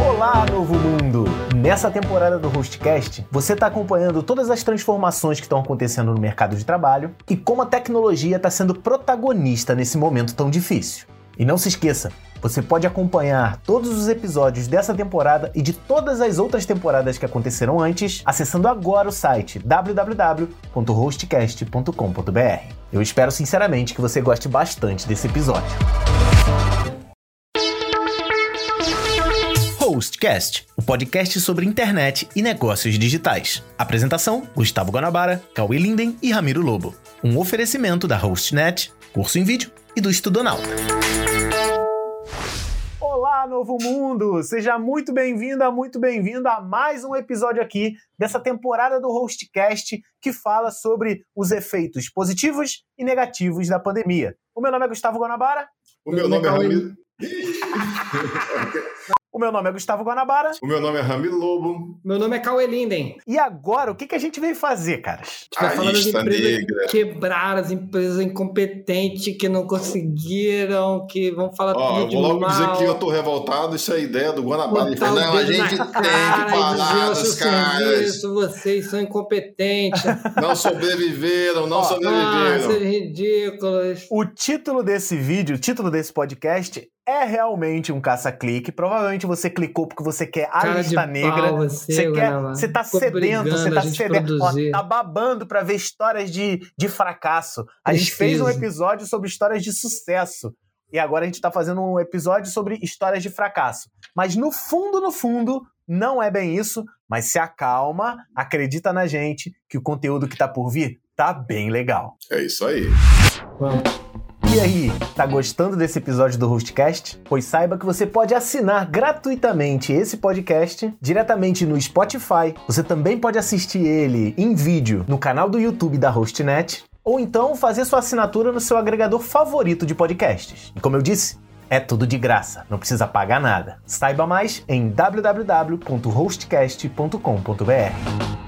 Olá, novo mundo! Nessa temporada do Hostcast, você está acompanhando todas as transformações que estão acontecendo no mercado de trabalho e como a tecnologia está sendo protagonista nesse momento tão difícil. E não se esqueça, você pode acompanhar todos os episódios dessa temporada e de todas as outras temporadas que aconteceram antes acessando agora o site www.hostcast.com.br. Eu espero sinceramente que você goste bastante desse episódio. Hostcast, o podcast sobre internet e negócios digitais. Apresentação: Gustavo Guanabara, Cauê Linden e Ramiro Lobo. Um oferecimento da HostNet, curso em vídeo e do Estudonauta. Olá, novo mundo! Seja muito bem-vinda, muito bem-vindo a mais um episódio aqui dessa temporada do Hostcast que fala sobre os efeitos positivos e negativos da pandemia. O meu nome é Gustavo Guanabara. O meu nome é Ramiro. O meu nome é Gustavo Guanabara. O meu nome é Ramiro Lobo. Meu nome é Cauê Linden. E agora, o que, que a gente veio fazer, caras? A gente vai falar das empresas negra. que quebraram, as empresas incompetentes que não conseguiram, que vão falar Ó, eu tudo de vou logo mal. dizer que eu tô revoltado, isso é ideia do Guanabara. Ele o não, a gente tem que falar dizer, "Ô, dos caras. vocês são incompetentes. Não sobreviveram, não Ó, ah, sobreviveram. vocês ridículos. O título desse vídeo, o título desse podcast é realmente um caça-clique. Provavelmente você clicou porque você quer a Cara lista de negra. pau, você, Você quer, você tá Ficou sedento, você tá sedento, ó, tá babando pra ver histórias de, de fracasso. A gente fez um Preciso. episódio sobre histórias de sucesso. E agora a gente tá fazendo um episódio sobre histórias de fracasso. Mas no fundo, no fundo, não é bem isso. Mas se acalma, acredita na gente que o conteúdo que tá por vir tá bem legal. É isso aí. Vamos. E aí, tá gostando desse episódio do Hostcast? Pois saiba que você pode assinar gratuitamente esse podcast diretamente no Spotify. Você também pode assistir ele em vídeo no canal do YouTube da HostNet. Ou então fazer sua assinatura no seu agregador favorito de podcasts. E como eu disse, é tudo de graça, não precisa pagar nada. Saiba mais em www.hostcast.com.br.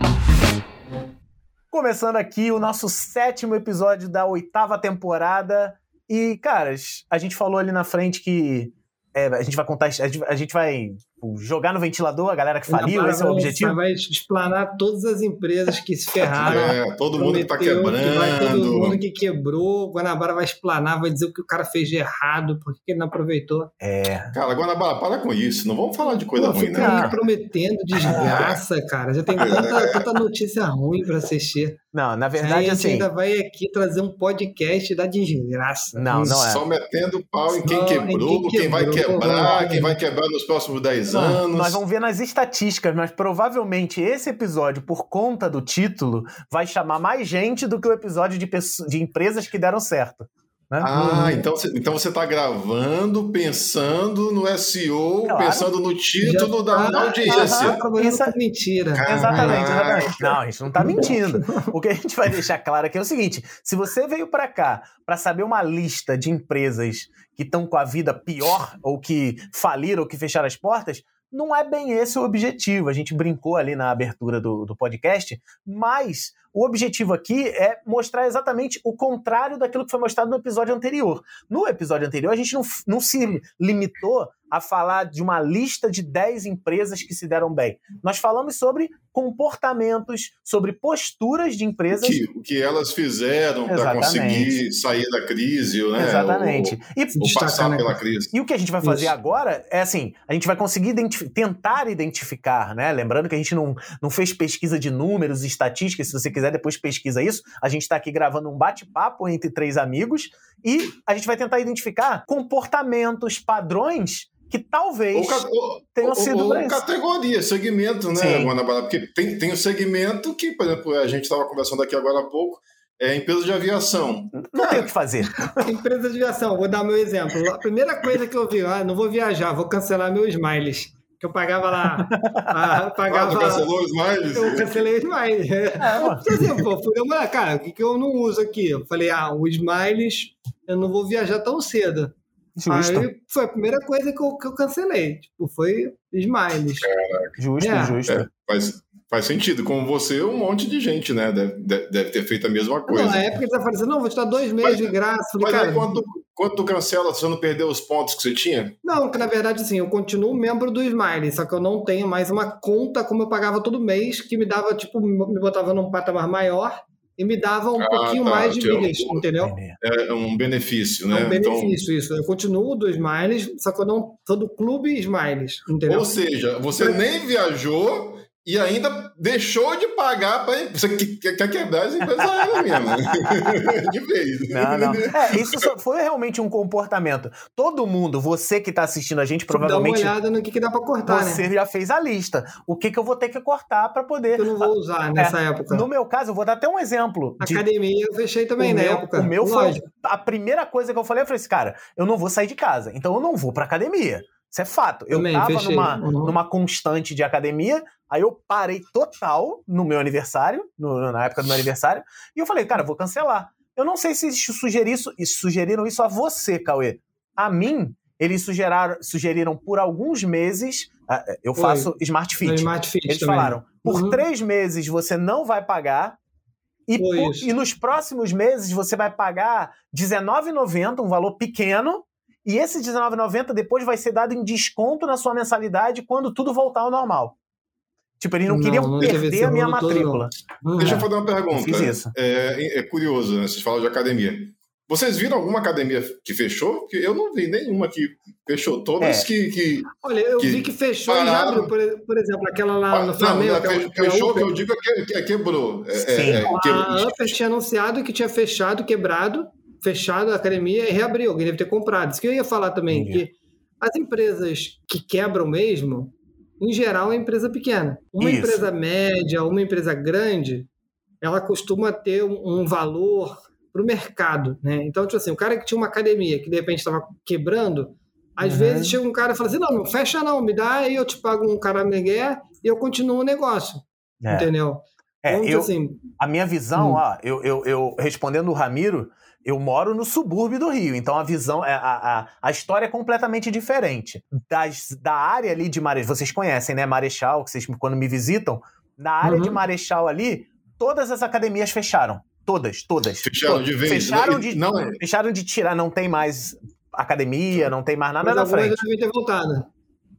Começando aqui o nosso sétimo episódio da oitava temporada. E, caras, a gente falou ali na frente que é, a gente vai contar. A gente, a gente vai tipo, jogar no ventilador a galera que faliu, esse é o objetivo. Vai explanar todas as empresas que se ferraram. É, todo mundo que tá Prometeu que vai todo quebrando. mundo que quebrou, Guanabara vai explanar, vai dizer o que o cara fez de errado, por que ele não aproveitou. É. Cara, Guanabara, para com isso. Não vamos falar de coisa Pô, ruim, né? cara? prometendo desgraça, cara. Já tem tanta, tanta notícia ruim pra assistir. Não, na Aí verdade, a gente assim. ainda vai aqui trazer um podcast da desgraça. Não, não é. Só metendo pau em quem Só em quebrou, quem quem, vai quebrou, quebrar, quem vai quebrar nos próximos 10 Não, anos. Nós vamos ver nas estatísticas, mas provavelmente esse episódio, por conta do título, vai chamar mais gente do que o episódio de, de empresas que deram certo. né? Ah, então você, então você tá gravando, pensando no SEO, Claro. pensando no título Já da, tá- audiência. Tá trabalhando Isso é- mentira. Exatamente, Caraca. exatamente. Não, a gente não tá mentindo. O que a gente vai deixar claro aqui é o seguinte: se você veio pra cá pra saber uma lista de empresas que estão com a vida pior, ou que faliram, ou que fecharam as portas, não é bem esse o objetivo. A gente brincou ali na abertura do, do podcast, mas o objetivo aqui é mostrar exatamente o contrário daquilo que foi mostrado no episódio anterior. No episódio anterior, a gente não, não se limitou a falar de uma lista de 10 empresas que se deram bem. Nós falamos sobre comportamentos, sobre posturas de O empresas. que, o que elas fizeram para conseguir sair da crise, né? Exatamente. E, Ou, ou Destacar, passar né? pela crise. e o que a gente vai fazer Isso. agora é assim: a gente vai conseguir identifi- tentar identificar, né? Lembrando que a gente não, não fez pesquisa de números e estatísticas. Se você quiser, depois pesquisa isso. A gente está aqui gravando um bate-papo entre três amigos e a gente vai tentar identificar comportamentos, padrões que talvez. Ou, ou- tenham ou- sido ou isso. categoria, segmento, né. Guanabara? Porque tem, tem o segmento que, por exemplo, a gente estava conversando aqui agora há pouco, é empresa de aviação. Não tem o que fazer. Empresa de aviação, vou dar meu exemplo. A primeira coisa que eu vi, ah, não vou viajar, vou cancelar meu Smiles. Eu pagava lá. ah, eu Ah, pagava. tu cancelou os smiles? Eu cancelei o Smiles. mano. Por exemplo, pô, fui lembrar, cara, o que, que eu não uso aqui? Eu falei, ah, o Smiles, eu não vou viajar tão cedo. Justo, Aí foi a primeira coisa que eu, que eu cancelei. Tipo, foi Smiles. justo, É. justo. É, faz, Faz sentido. Como você, um monte de gente, né? Deve, deve ter feito a mesma coisa. Não, na época eles apareceram, assim, não, vou te dar dois meses mas, de graça. Falei, mas cara, quando, quando tu cancela, você não perdeu os pontos que você tinha? Não, que na verdade, sim, eu continuo membro do Smile, só que eu não tenho mais uma conta como eu pagava todo mês, que me dava, tipo, me botava num patamar maior e me dava um ah, pouquinho tá, mais de milhas, um, entendeu? É um benefício, né? É um benefício, então... isso. Eu continuo do Smiles, só que eu não sou do clube Smiles, entendeu? Ou seja, você nem viajou e ainda deixou de pagar para você quer quebrar as empresas aéreas mesmo. De vez. Não não. É, isso foi realmente um comportamento. Todo mundo você que está assistindo a gente provavelmente dá uma olhada no que, que dá para cortar você né? já fez a lista. O que que eu vou ter que cortar para poder eu não vou usar nessa é, época. no meu caso eu vou dar até um exemplo de... academia eu fechei também o na meu, época. o meu Lógico. foi a primeira coisa que eu falei eu falei assim cara eu não vou sair de casa então eu não vou para academia isso é fato. Eu Também, tava numa, uhum. numa constante de academia, aí eu parei total no meu aniversário, no, na época do meu aniversário, e eu falei, cara, vou cancelar. Eu não sei se sugeriram isso, sugeriram isso a você, Cauê. A mim, eles sugeraram, sugeriram por alguns meses. Ah, eu faço Foi. Smart Fit. Smart Fit eles também. falaram: por uhum. três meses você não vai pagar. E, por, e nos próximos meses você vai pagar R$19,90, um valor pequeno, e esse R$19,90 depois vai ser dado em desconto na sua mensalidade quando tudo voltar ao normal. Tipo, eles não, não queriam não perder a minha matrícula. Todo, Deixa eu fazer uma pergunta. Fiz isso. É, é curioso, né? Vocês falam de academia. Vocês viram alguma academia que fechou? Porque eu não vi nenhuma que fechou. Todas é. que, que, Olha, eu que vi que fechou pararam. e abriu, por, por, exemplo, aquela lá no Flamengo. Não, aquela, fechou, que eu digo é que, é quebrou. É, Sim. É, a Upper tinha anunciado que tinha fechado, quebrado, fechado a academia e reabriu. Alguém deve ter comprado. Isso que eu ia falar também, que as empresas que quebram mesmo, em geral, é empresa pequena. Uma Isso. empresa média, uma empresa grande, ela costuma ter um, um valor para o mercado. Né? Então, tipo assim, o cara que tinha uma academia que de repente estava quebrando, às uhum. vezes chega um cara e fala assim: não, não fecha não, me dá aí eu te pago um cara e eu continuo o negócio. É. Entendeu? É, então, eu, assim, a minha visão, hum. ó, eu, eu, eu respondendo o Ramiro, eu moro no subúrbio do Rio, então a visão, é, a, a, a história é completamente diferente. Das, da área ali de Marechal, vocês conhecem, né? Marechal, que vocês quando me visitam, na área uhum. de Marechal ali, todas as academias fecharam. Todas, todas. Fecharam todas. de vez. Fecharam não, de, não é. fecharam de tirar, não tem mais academia, não tem mais nada Mas na frente. Mas ter voltado.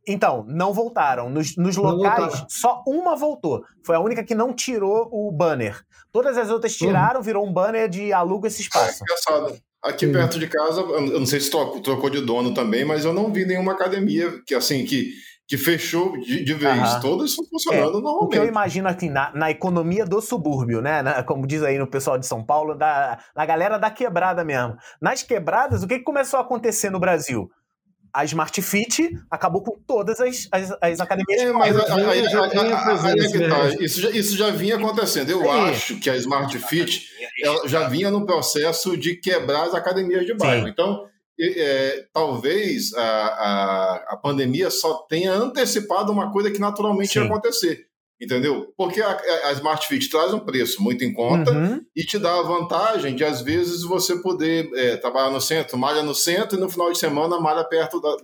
Então, não voltaram. Nos, nos locais, só uma voltou. Foi a única que não tirou o banner. Todas as outras uhum. tiraram, virou um banner de aluga esse espaço. É engraçado. Aqui perto de casa, eu não sei se trocou de dono também, mas eu não vi nenhuma academia que assim que, que fechou de, de vez. Aham. Todas estão funcionando é, normalmente. O que eu imagino aqui na, na economia do subúrbio, né? Na, como diz aí no pessoal de São Paulo, da, na galera da quebrada mesmo. Nas quebradas, o que, que começou a acontecer no Brasil? A Smart Fit acabou com todas as, as, as academias. É, mas isso, já, isso já vinha acontecendo. Eu é. acho que a Smart Fit já vinha no processo de quebrar as academias de bairro. Sim. Então, é, talvez a, a, a, pandemia só tenha antecipado uma coisa que naturalmente Sim. ia acontecer. Entendeu? Porque a, a Smart Fit traz um preço muito em conta uhum. e te dá a vantagem de, às vezes, você poder é, trabalhar no centro, malha no centro e no final de semana malha perto da,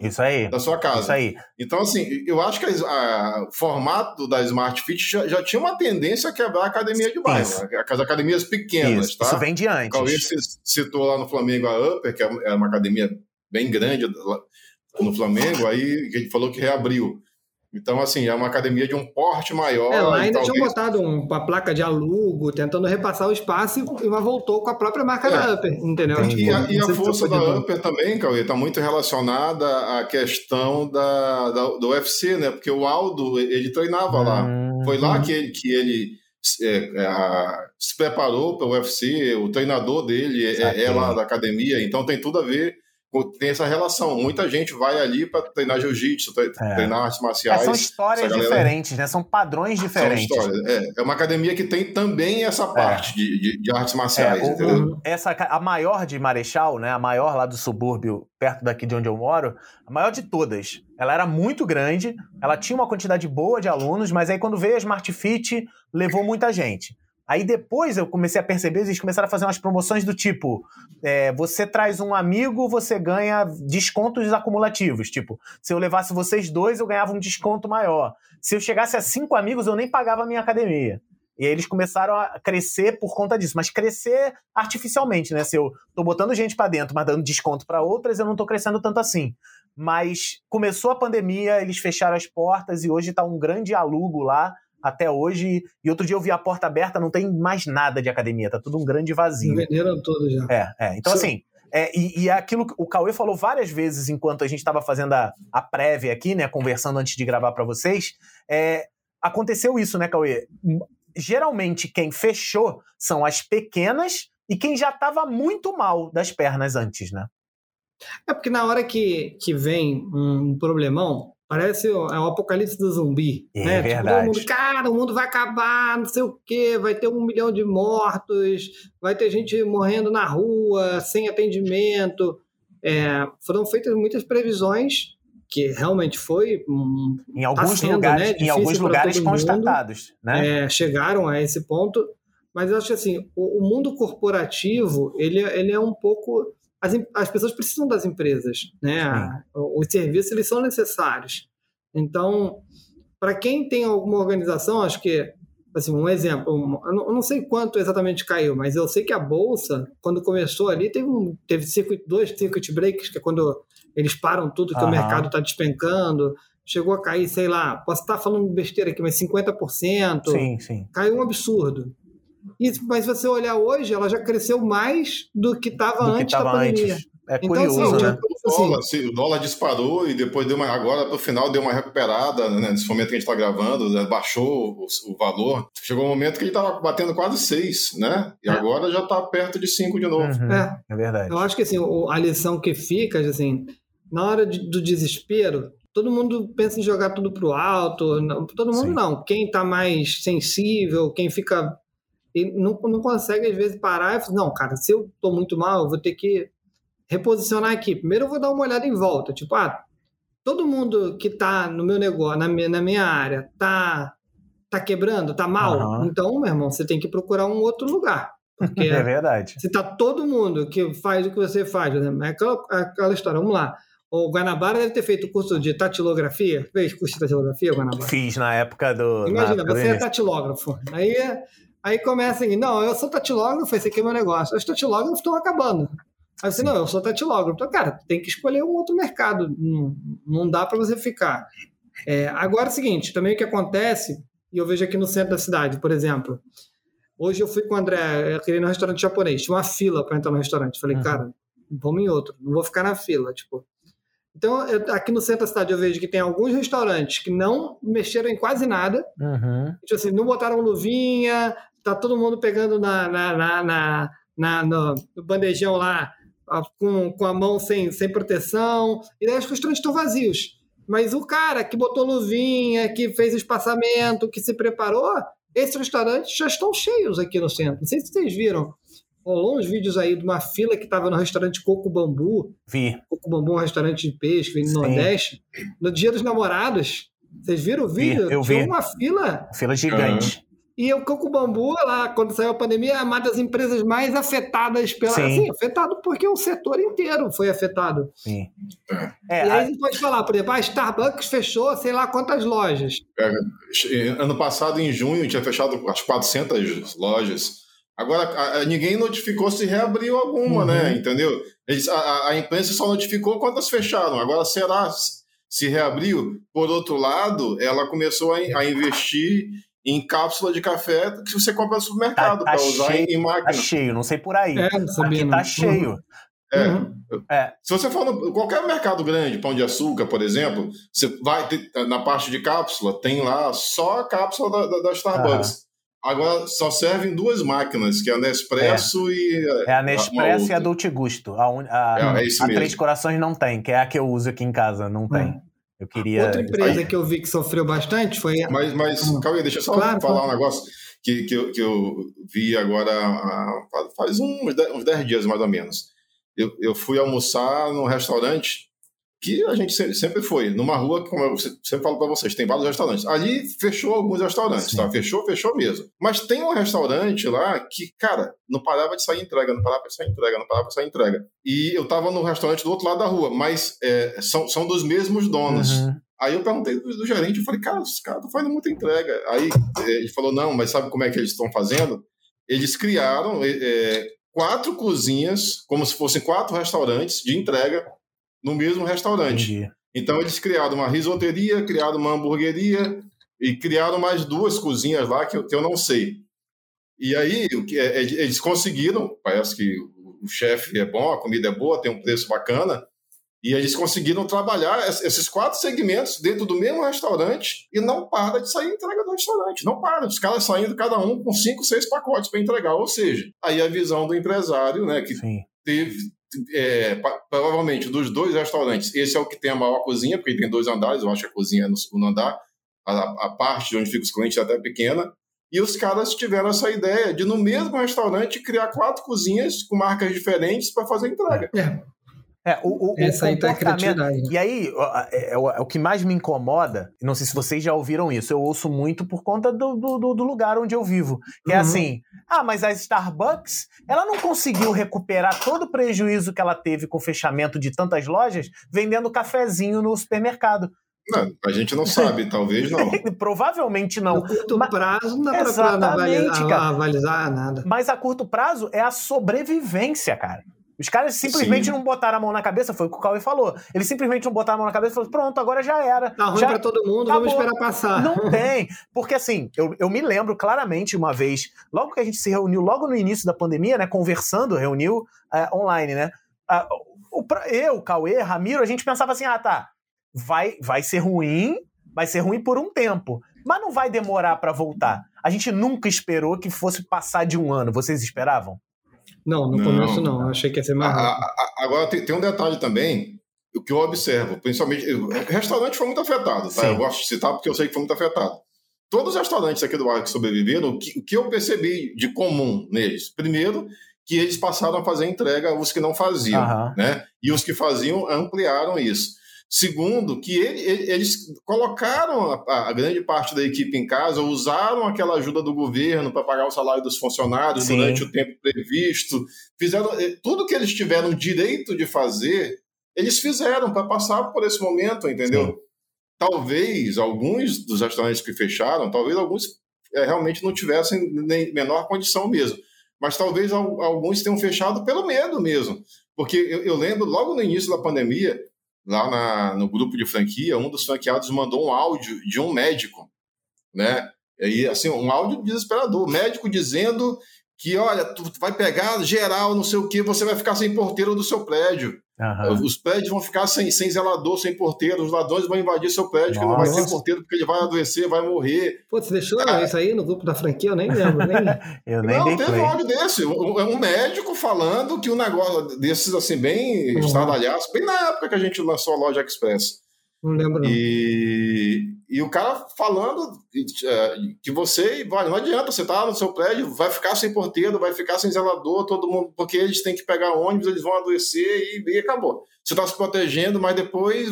da sua casa. Isso aí. Então, assim, eu acho que o formato da Smart Fit já, já, tinha uma tendência a quebrar a academia de bairro, Isso. as academias pequenas, Isso. tá? Isso vem de antes. O Cauê citou lá no Flamengo a Upper, que é uma academia bem grande no Flamengo, aí ele falou que reabriu. Então, assim, é uma academia de um porte maior. É, lá ainda talvez... tinham botado uma placa de alugo, tentando repassar o espaço, e uma voltou com a própria marca é. da Upper, entendeu? E, a, e a força da Upper também, Cauê, está muito relacionada à questão da, da, do UFC, né? Porque o Aldo, ele treinava hum. lá. Foi lá que ele, que ele é, é, se preparou para o UFC, o treinador dele é, é lá da academia, então tem tudo a ver tem essa relação. Muita gente vai ali para treinar jiu-jitsu, é. treinar artes marciais. É, são histórias galera... diferentes, né? São padrões diferentes. São histórias, é. é uma academia que tem também essa é. parte de, de, de, artes marciais, é, o, o, essa, a maior de Marechal, né? A maior lá do subúrbio, perto daqui de onde eu moro, a maior de todas. Ela era muito grande, ela tinha uma quantidade boa de alunos, mas aí quando veio a Smart Fit, levou muita gente. Aí depois eu comecei a perceber, eles começaram a fazer umas promoções do tipo: é, você traz um amigo, você ganha descontos acumulativos. Tipo, se eu levasse vocês dois, eu ganhava um desconto maior. Se eu chegasse a cinco amigos, eu nem pagava a minha academia. E aí eles começaram a crescer por conta disso, mas crescer artificialmente, né? Se eu tô botando gente para dentro, mas dando desconto para outras, eu não tô crescendo tanto assim. Mas começou a pandemia, eles fecharam as portas e hoje tá um grande alugo lá até hoje. E outro dia eu vi a porta aberta, não tem mais nada de academia, tá tudo um grande vazio. Venderam tudo já. É, é. Então, Sim. assim, é, e, e é aquilo que o Cauê falou várias vezes enquanto a gente estava fazendo a, a prévia aqui, né? Conversando antes de gravar para vocês. É, aconteceu isso, né, Cauê? geralmente quem fechou são as pequenas e quem já estava muito mal das pernas antes, né? É porque na hora que, que vem um problemão, parece o, é o apocalipse do zumbi. É né? verdade. Tipo, mundo, cara, o mundo vai acabar, não sei o quê, vai ter um milhão de mortos, vai ter gente morrendo na rua, sem atendimento. É, foram feitas muitas previsões que realmente foi um, em alguns tá sendo, lugares, né, em alguns lugares constatados, né? É, chegaram a esse ponto, mas eu acho que assim, o, o, mundo corporativo ele, ele é um pouco as, as pessoas precisam das empresas, né? Os serviços eles são necessários. Então, para quem tem alguma organização, acho que assim, um exemplo, um, eu não sei quanto exatamente caiu, mas eu sei que a bolsa, quando começou ali, teve, um, teve circuit, dois circuit breaks, que é quando eles param tudo, que uhum. o mercado está despencando. Chegou a cair, sei lá, posso estar falando besteira aqui, mas 50%. Sim, sim. Caiu um absurdo. E, mas se você olhar hoje, ela já cresceu mais do que estava antes da pandemia. Antes. É então, curioso, assim, né? O dólar, assim, o dólar disparou e depois deu uma. Agora, no final, deu uma recuperada, né? Nesse momento que a gente está gravando, né? baixou o, o, valor. Chegou um momento que ele estava batendo quase 6, né? E é. agora já está perto de 5 de novo. Uhum, é. é verdade. Eu acho que assim, a lição que fica, assim, na hora de, do desespero, todo mundo pensa em jogar tudo pro alto. Não, todo mundo Sim. não. Quem está mais sensível, quem fica. Não, não consegue, às vezes, parar e falar, não, cara, se eu estou muito mal, eu vou ter que reposicionar aqui. Primeiro eu vou dar uma olhada em volta. Tipo, ah, todo mundo que está no meu negócio, na minha, na minha área, tá, tá quebrando, tá mal. Uhum. Então, meu irmão, você tem que procurar um outro lugar. Porque é verdade. Se tá todo mundo que faz o que você faz, né? é aquela, aquela história, vamos lá. O Guanabara deve ter feito curso de tatilografia. Fez curso de tatilografia, Guanabara? Fiz na época do. Imagina, você é tatilógrafo. Aí, aí começa assim: não, eu sou tatilógrafo, esse aqui é meu negócio. Os tatilógrafos estão acabando. Aí você, não, eu sou tatilógrafo. Então, cara, tem que escolher um outro mercado. Não, não dá para você ficar. É, agora é o seguinte: também o que acontece, e eu vejo aqui no centro da cidade, por exemplo. Hoje eu fui com o André, eu queria ir no restaurante japonês. Tinha uma fila para entrar no restaurante. Falei, uhum. cara, vamos em outro. Não vou ficar na fila. Tipo, então, eu, aqui no centro da cidade eu vejo que tem alguns restaurantes que não mexeram em quase nada. Uhum. Tipo assim, não botaram luvinha, tá todo mundo pegando na, na, na, na, na no, no, bandejão lá com, com a mão sem, sem proteção. E daí os restaurantes estão vazios. Mas o cara que botou luvinha, que fez espaçamento, que se preparou, esses restaurantes já estão cheios aqui no centro. Não sei se vocês viram rolou uns vídeos aí de uma fila que estava no restaurante Coco Bambu. Vi. Coco Bambu, um restaurante de peixe que vem no Nordeste. No Dia dos Namorados. Vocês viram o vídeo? Vi, eu Tinha vi. uma fila. Fila gigante. E o Coco Bambu, lá, quando saiu a pandemia, é uma das empresas mais afetadas pela. Sim. Assim, afetado porque o setor inteiro foi afetado. Sim. É, e aí a... gente pode falar, por exemplo, a Starbucks fechou sei lá quantas lojas. É, ano passado, em junho, tinha fechado as 400 lojas. Agora, ninguém notificou se reabriu alguma, né? uhum. né? Entendeu? Eles, a, a, imprensa só notificou quantas fecharam. Agora, será se reabriu? Por outro lado, ela começou a, a investir em cápsula de café que você compra no supermercado tá, tá para usar cheio, em máquina. Tá cheio, não sei por aí. É, Aqui tá cheio. É. Uhum. é. Se você for no qualquer mercado grande, pão de açúcar, por exemplo, você vai ter, na parte de cápsula, tem lá só a cápsula da, da, da Starbucks. Uhum. Agora só servem duas máquinas, que é a Nespresso é. e. É a Nespresso e a Dolce Gusto. A, un... a, é, é a Três Corações não tem, que é a que eu uso aqui em casa, não tem. Hum. Eu queria. Outra empresa Aí. que eu vi que sofreu bastante foi. Mas, mas hum. calma aí, deixa eu só claro, falar claro. um negócio que, que, eu, que eu vi agora faz uns 10 dias mais ou menos. Eu, eu fui almoçar num restaurante que a gente sempre foi. Numa rua, como eu sempre falo para vocês, tem vários restaurantes. Ali fechou alguns restaurantes, Sim. tá? Fechou, fechou mesmo. Mas tem um restaurante lá que, cara, não parava de sair entrega, não parava de sair entrega, não parava de sair entrega. E eu tava no restaurante do outro lado da rua, mas é, são, são dos mesmos donos. Uhum. Aí eu perguntei do, do gerente, eu falei, cara, os caras estão fazendo muita entrega. Aí é, ele falou, não, mas sabe como é que eles estão fazendo? Eles criaram é, quatro cozinhas, como se fossem quatro restaurantes de entrega no mesmo restaurante. Entendi. Então eles criaram uma risoteria, criaram uma hamburgueria e criaram mais duas cozinhas lá que eu, que eu não sei. E aí é, eles conseguiram, parece que o chefe é bom, a comida é boa, tem um preço bacana, e eles conseguiram trabalhar esses quatro segmentos dentro do mesmo restaurante e não para de sair entrega do restaurante. Não para. Os caras saindo cada um com cinco, seis pacotes para entregar. Ou seja, aí a visão do empresário, né, que Sim. teve. É, provavelmente dos dois restaurantes, esse é o que tem a maior cozinha, porque tem dois andares, eu acho que a cozinha é no segundo andar, a, a parte onde fica os clientes é até pequena, e os caras tiveram essa ideia de, no mesmo restaurante, criar quatro cozinhas com marcas diferentes para fazer entrega. É. É, o, o, Essa o tá comportamento. E aí, é, é, é, o que mais me incomoda, não sei se vocês já ouviram isso, eu ouço muito por conta do, do, do lugar onde eu vivo. Que é uhum. é assim: ah, mas a Starbucks, ela não conseguiu recuperar todo o prejuízo que ela teve com o fechamento de tantas lojas vendendo cafezinho no supermercado. Não, a gente não sabe, talvez não. Provavelmente não. No curto Mas, prazo não dá para avalizar, avalizar nada. Mas a curto prazo é a sobrevivência, cara. Os caras simplesmente Sim. não botaram a mão na cabeça, foi o que o Cauê falou. Eles simplesmente não botaram a mão na cabeça e falaram: pronto, agora já era. Tá ruim já... pra todo mundo, Acabou. vamos esperar passar. Não tem. Porque assim, eu, eu me lembro claramente uma vez, logo que a gente se reuniu, logo no início da pandemia, né? Conversando, reuniu uh, online, né? Uh, o, eu, Cauê, Ramiro, a gente pensava assim: ah, tá, vai, vai ser ruim, vai ser ruim por um tempo. Mas não vai demorar para voltar. A gente nunca esperou que fosse passar de um ano. Vocês esperavam? Não, no não. começo não. Achei que ia ser mais rápido. Agora tem, tem um detalhe também, o que eu observo, principalmente. O restaurante foi muito afetado, tá? Eu gosto de citar porque eu sei que foi muito afetado. Todos os restaurantes aqui do bairro que sobreviveram, o que, o que eu percebi de comum neles? Primeiro, que eles passaram a fazer entrega os que não faziam, uhum. né? E os que faziam ampliaram isso. Segundo, que ele, ele, eles colocaram a, a, grande parte da equipe em casa, usaram aquela ajuda do governo para pagar o salário dos funcionários Sim. durante o tempo previsto, fizeram eh, tudo que eles tiveram direito de fazer, eles fizeram para passar por esse momento, entendeu? Sim. Talvez alguns dos restaurantes que fecharam, talvez alguns é, realmente não tivessem nem menor condição mesmo, mas talvez alguns tenham fechado pelo medo mesmo, porque eu, eu lembro logo no início da pandemia lá na, no grupo de franquia, um dos franqueados mandou um áudio de um médico, né? E assim, um áudio desesperador, médico dizendo que, olha, tu vai pegar geral, não sei o que, você vai ficar sem porteiro do seu prédio. Uhum. Os prédios vão ficar sem, sem zelador, sem porteiro, os ladrões vão invadir seu prédio, Nossa. que não vai ter porteiro porque ele vai adoecer, vai morrer. Pô, você deixou ah. isso aí no grupo da franquia? Eu nem lembro. Nem... eu nem não, teve um áudio desse. Um, um, médico falando que um negócio desses, assim, bem uhum. estradalhaço, bem na época que a gente lançou a loja Express. Não lembro. Não. E, e o cara falando é, que você, olha, não adianta, você tá no seu prédio, vai ficar sem porteiro, vai ficar sem zelador, todo mundo, porque eles têm que pegar ônibus, eles vão adoecer e, e acabou. Você está se protegendo, mas depois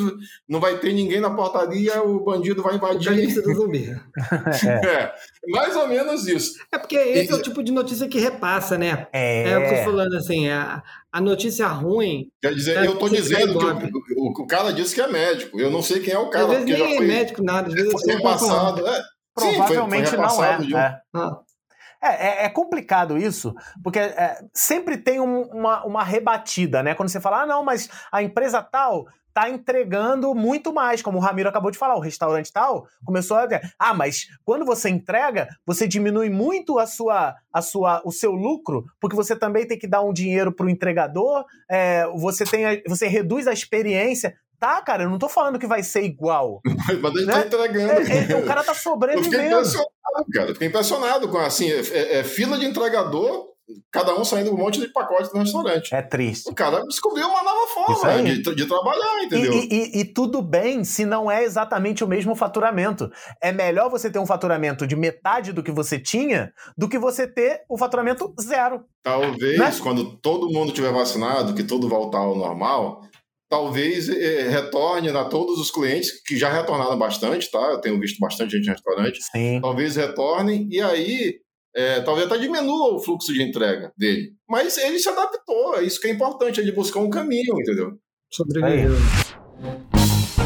não vai ter ninguém na portaria, o bandido vai invadir. O do zumbi. é. é. mais ou menos isso. É porque esse e, é o tipo de notícia que repassa, né? É, é o que eu tô falando, assim, a, a notícia ruim. Quer dizer, é eu estou dizendo que o, o, o, cara disse que é médico. Eu não sei quem é o cara. Às vezes nem é foi, médico, nada. Às vezes foi passado. É. Provavelmente Sim, foi, foi não é. Um... é. Ah. É, é, é, complicado isso, porque é, sempre tem um, uma, uma rebatida, né? Quando você fala, ah, não, mas a empresa tal tá entregando muito mais, como o Ramiro acabou de falar, o restaurante tal começou a ah, mas quando você entrega, você diminui muito a sua, a sua, o seu lucro, porque você também tem que dar um dinheiro para o entregador, é, você tem, a, você reduz a experiência. Tá, cara, eu não tô falando que vai ser igual. Mas ele tá né? tá entregando. É, é, o cara tá sobrevivendo. Eu fiquei impressionado, cara. Eu fiquei impressionado com assim, é, é, é fila de entregador, cada um saindo um monte de pacote no restaurante. É triste. O cara descobriu uma nova forma de, de, trabalhar, entendeu? E, e, e, tudo bem se não é exatamente o mesmo faturamento. É melhor você ter um faturamento de metade do que você tinha do que você ter o faturamento zero. Talvez, né? quando todo mundo tiver vacinado, que tudo voltar ao normal, talvez é, retorne a todos os clientes que já retornaram bastante, tá? Eu tenho visto bastante gente em restaurante. Sim. Talvez retornem e aí é, talvez até diminua o fluxo de entrega dele. Mas ele se adaptou, é isso que é importante, ele buscar um caminho, entendeu? Sobreviveu.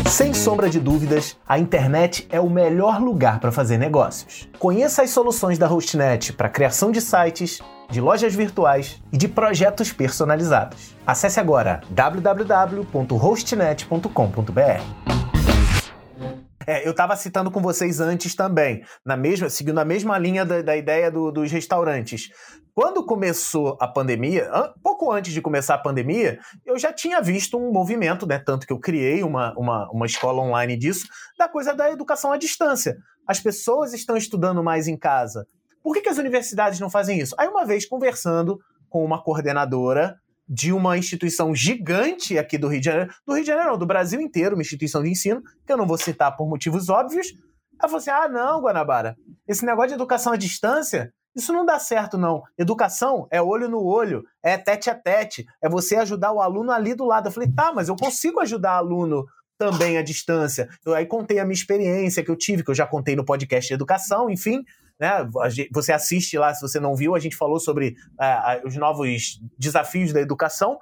Sem sombra de dúvidas, a internet é o melhor lugar para fazer negócios. Conheça as soluções da HostNet para criação de sites, de lojas virtuais e de projetos personalizados. Acesse agora www.hostnet.com.br. É, eu estava citando com vocês antes também, na mesma, seguindo a mesma linha da, da ideia do, dos restaurantes. Quando começou a pandemia, pouco antes de começar a pandemia, eu já tinha visto um movimento, né? Tanto que eu criei uma, uma, uma escola online disso, da coisa da educação à distância. As pessoas estão estudando mais em casa. Por que, que as universidades não fazem isso? Aí, uma vez conversando com uma coordenadora de uma instituição gigante aqui do Rio de Janeiro, do Rio de Janeiro não, do Brasil inteiro, uma instituição de ensino, que eu não vou citar por motivos óbvios, ela falou assim, ah não, Guanabara, esse negócio de educação à distância, isso não dá certo não. Educação é olho no olho, é tete a tete, é você ajudar o aluno ali do lado. Eu falei, tá, mas eu consigo ajudar aluno também à distância. Eu aí contei a minha experiência que eu tive, que eu já contei no podcast de educação, enfim, né? Você assiste lá, se você não viu, a gente falou sobre uh, os novos desafios da educação.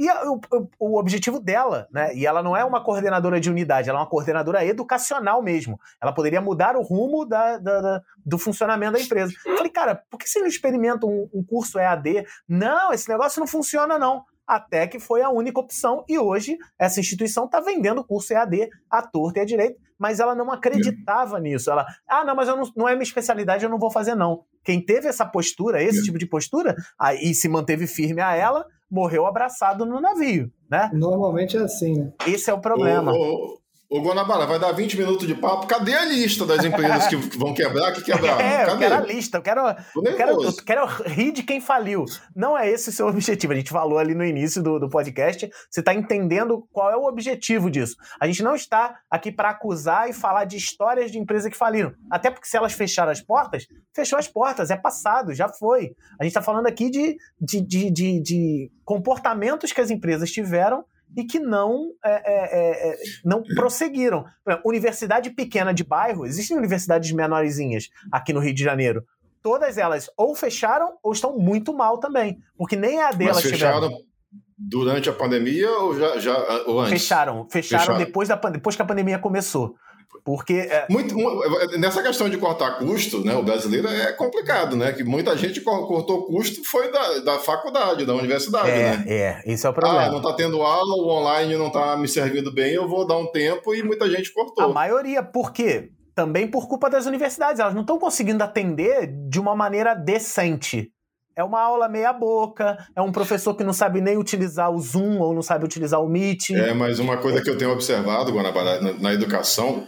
E a, o, o, objetivo dela, né? E ela não é uma coordenadora de unidade, ela é uma coordenadora educacional mesmo. Ela poderia mudar o rumo da, da, da do funcionamento da empresa. Eu falei, cara, por que você não experimenta um, um curso EAD? Não, esse negócio não funciona, não até que foi a única opção e hoje essa instituição está vendendo curso EAD à torta e à direita, mas ela não acreditava é. nisso. Ela, ah, não, mas não, não, é minha especialidade, eu não vou fazer não. Quem teve essa postura, esse é. tipo de postura, aí se manteve firme a ela, morreu abraçado no navio, né? Normalmente é assim, né? Esse é o problema. O, Ô, Guanabara, vai dar 20 minutos de papo. Cadê a lista das empresas que vão quebrar, que quebraram? É, Cadê? eu quero a lista. Eu quero, eu quero, eu quero rir de quem faliu. Não é esse o seu objetivo. A gente falou ali no início do, do podcast. Você está entendendo qual é o objetivo disso. A gente não está aqui para acusar e falar de histórias de empresas que faliram. Até porque se elas fecharam as portas, fechou as portas. É passado, já foi. A gente está falando aqui de, de, de, de, de comportamentos que as empresas tiveram e que não, é, é, é, é não prosseguiram. Universidade pequena de bairro, existem universidades menorzinhas aqui no Rio de Janeiro. Todas elas ou fecharam ou estão muito mal também, porque nem a delas fecharam tiveram. durante a pandemia ou já, já ou antes? Fecharam, fecharam, fecharam. Depois, da, depois que a pandemia começou. Porque. É... Muito, nessa questão de cortar custo, né, o brasileiro é complicado, né? Que muita gente cortou custo foi da, da faculdade, da universidade. É, né? é, esse é o problema. Ah, não está tendo aula, o online não está me servindo bem, eu vou dar um tempo e muita gente cortou. A maioria, por quê? Também por culpa das universidades. Elas não estão conseguindo atender de uma maneira decente. É uma aula meia boca, é um professor que não sabe nem utilizar o Zoom ou não sabe utilizar o Meet. É, mas uma coisa que eu tenho observado, Guanabara, na, na educação,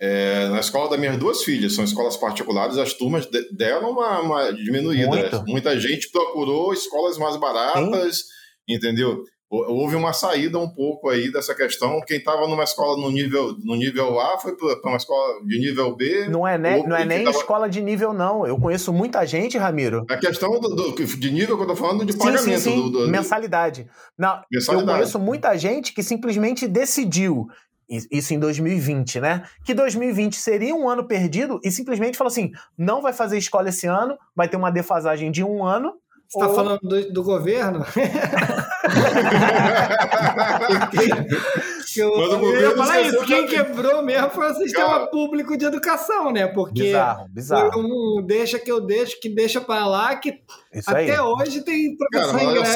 é, na escola das minhas duas filhas, são escolas particulares, as turmas deram uma, uma diminuída. Muito. Muita gente procurou escolas mais baratas, Sim. entendeu? Houve uma saída um pouco aí dessa questão. Quem estava numa escola no nível, no nível A foi para uma escola de nível B. Não é, né, não é nem tava... escola de nível, não. Eu conheço muita gente, Ramiro. A questão do, do de nível que eu estou falando de sim, pagamento. Sim, sim. Do, do, Mensalidade. Não, Mensalidade. Eu conheço muita gente que simplesmente decidiu isso em 2020, né? Que 2020 seria um ano perdido e simplesmente falou assim: não vai fazer escola esse ano, vai ter uma defasagem de um ano. Você está ou... falando do, do governo? eu, eu ia falar isso, quem quebrou mesmo foi o sistema Cara, público de educação, né? Porque bizarro, bizarro. um deixa que eu deixo, que deixa para lá, que isso até aí. hoje tem professor Cara, em greve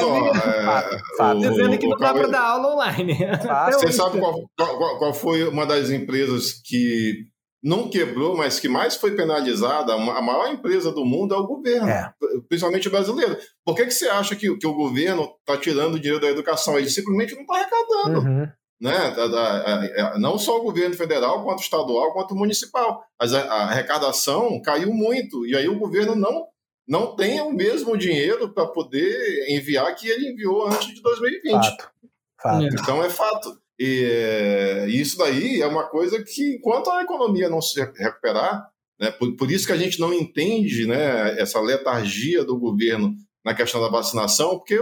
só, é, dizendo o, que não dá para dar aula online. Você sabe qual, qual, qual foi uma das empresas que não quebrou, mas que mais foi penalizada, a maior empresa do mundo é o governo, é. principalmente o brasileiro. Por que, que você acha que, que o governo está tirando dinheiro da educação? Ele simplesmente não está arrecadando. Uhum. Né? Da, da, é, não só o governo federal, quanto o estadual, quanto o municipal. Mas a, a arrecadação caiu muito, e aí o governo não, não tem o mesmo dinheiro para poder enviar que ele enviou antes de 2020. Fato. Fato. Então é fato. E, é, isso daí é uma coisa que, enquanto a economia não se recuperar, né, por, por, isso que a gente não entende né, essa letargia do governo na questão da vacinação, porque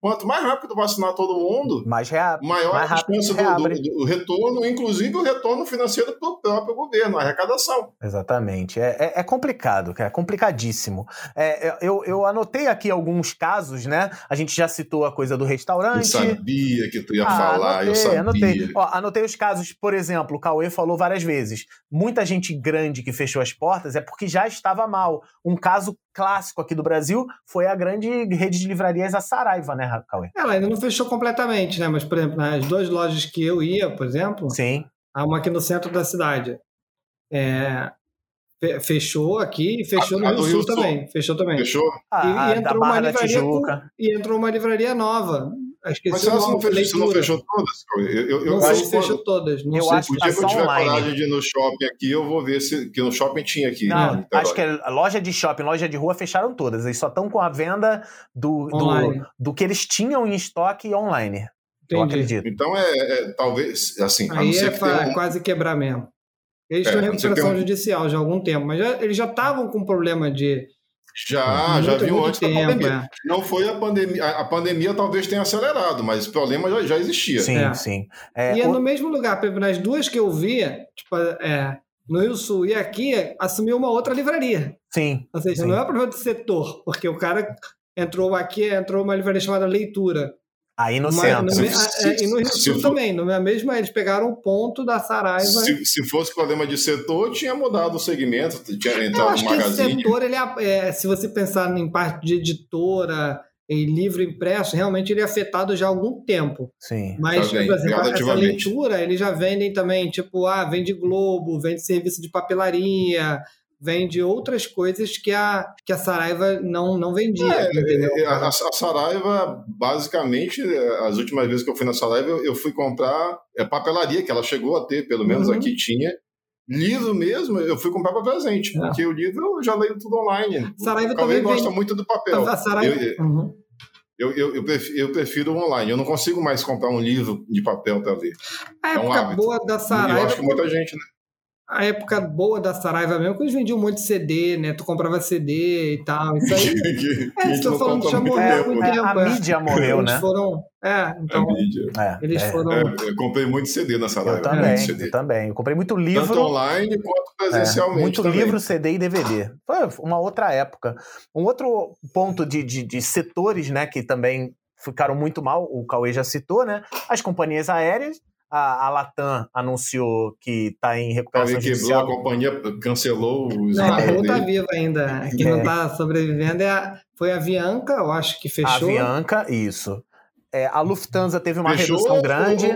quanto mais rápido vacinar todo mundo, mais reab maior mais a chance do, do, do, retorno, inclusive o retorno financeiro para o próprio governo, a arrecadação. Exatamente. É, é, é complicado, é complicadíssimo. É, eu, eu anotei aqui alguns casos, né? A gente já citou a coisa do restaurante. Eu sabia que tu ia ah, falar, anotei, eu sabia. Anotei. Ó, anotei os casos, por exemplo, o Cauê falou várias vezes. Muita gente grande que fechou as portas é porque já estava mal. Um caso clássico aqui do Brasil foi a grande rede de livrarias, a Saraiva, né, Cauê? Ela ainda não fechou completamente, né? Mas, por exemplo, as duas lojas que eu ia, por exemplo, Sim. há uma aqui no centro da cidade. É, fechou aqui e fechou a, no Rio, Sul, Sul também. Fechou também. Fechou? E, ah, e entrou uma livraria com, e entrou uma livraria nova. Mas você não, fechou, não fechou todas? Eu, eu, não sei se fechou todas. Não eu sei. acho o dia que eu tiver online. coragem de ir no shopping aqui, eu vou ver se que no shopping tinha aqui. Não, né, acho que a loja de shopping, loja de rua fecharam todas. Eles só estão com a venda do, do, do, que eles tinham em estoque online. Entendi. Eu acredito. Então é, é talvez assim. Aí é que quase quebrar mesmo. Eles é, têm recuperação um... judicial já há algum tempo, mas já, eles já estavam com problema de já, já viu antes tempo, da pandemia. É. Não foi a pandemia. A, pandemia talvez tenha acelerado, mas o problema já, já existia. Sim, é. sim. É, e é no mesmo lugar, nas duas que eu via, tipo, é, no Rio Sul e aqui, assumiu uma outra livraria. Sim. Ou seja, sim. não é problema do setor, porque o cara entrou aqui, entrou uma livraria chamada Leitura. Aí no centro. No, é, e no Rio Sul for, também, no mesmo, eles pegaram o ponto da Saraiva. Se, se, fosse problema de setor, tinha mudado o segmento, tinha entrado no magazine. Que setor, ele é, é, se você pensar em parte de editora e livro impresso, realmente ele é afetado já há algum tempo. Sim. Mas, bem, por exemplo, essa leitura, eles já vendem também, tipo, ah, vende Globo, vende serviço de papelaria, vende outras coisas que a, que a Saraiva não, não vendia. É, a, a, Saraiva, basicamente, as últimas vezes que eu fui na Saraiva, eu, eu fui comprar é, papelaria, que ela chegou a ter, pelo menos uhum. aqui tinha. Livro mesmo, eu fui comprar para presente, é. porque o livro eu já leio tudo online. Saraiva também gosta muito do papel. A Saraiva... Eu, uhum. Eu, eu, eu, prefiro, eu prefiro online. Eu não consigo mais comprar um livro de papel para ler. A é época um boa da Saraiva. Eu acho que muita gente, né? A época boa da Saraiva mesmo, que eles vendiam um monte de CD, né? Tu comprava CD e tal. Isso aí. que, é, estou falando já morreu há muito tempo. A mídia morreu, eles né? Foram, é, então. A mídia. É, eles é, foram. É, eu comprei muito CD na Saraiva. Eu também, eu também. Eu comprei muito livro. Tanto online quanto presencialmente. muito também. livro, CD e DVD. Foi uma outra época. Um outro ponto de, de, de setores, né, que também ficaram muito mal, o Cauê já citou, né? As companhias aéreas a, a Latam anunciou que está em recuperação judicial. quebrou a companhia, cancelou os Não, a Gol está viva ainda. Quem é. não está sobrevivendo é a, foi a Avianca, eu acho que fechou. A Avianca, isso. É, a Lufthansa teve uma fechou, redução grande.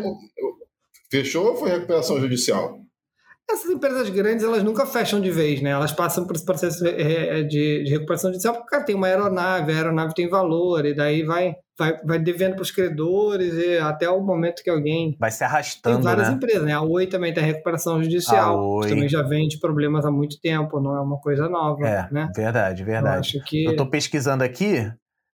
Fechou ou foi recuperação judicial? Essas empresas grandes, elas nunca fecham de vez, né? Elas passam por esse processo é, é, de, de recuperação judicial porque, cara, tem uma aeronave, a aeronave tem valor, e daí vai, vai, vai devendo para os credores e até o momento que alguém... Vai se arrastando, Tem várias né? empresas, né? A Oi também tem recuperação judicial, que também já vem de problemas há muito tempo, não é uma coisa nova, é, né? verdade, verdade. Eu, acho que... Eu tô pesquisando aqui,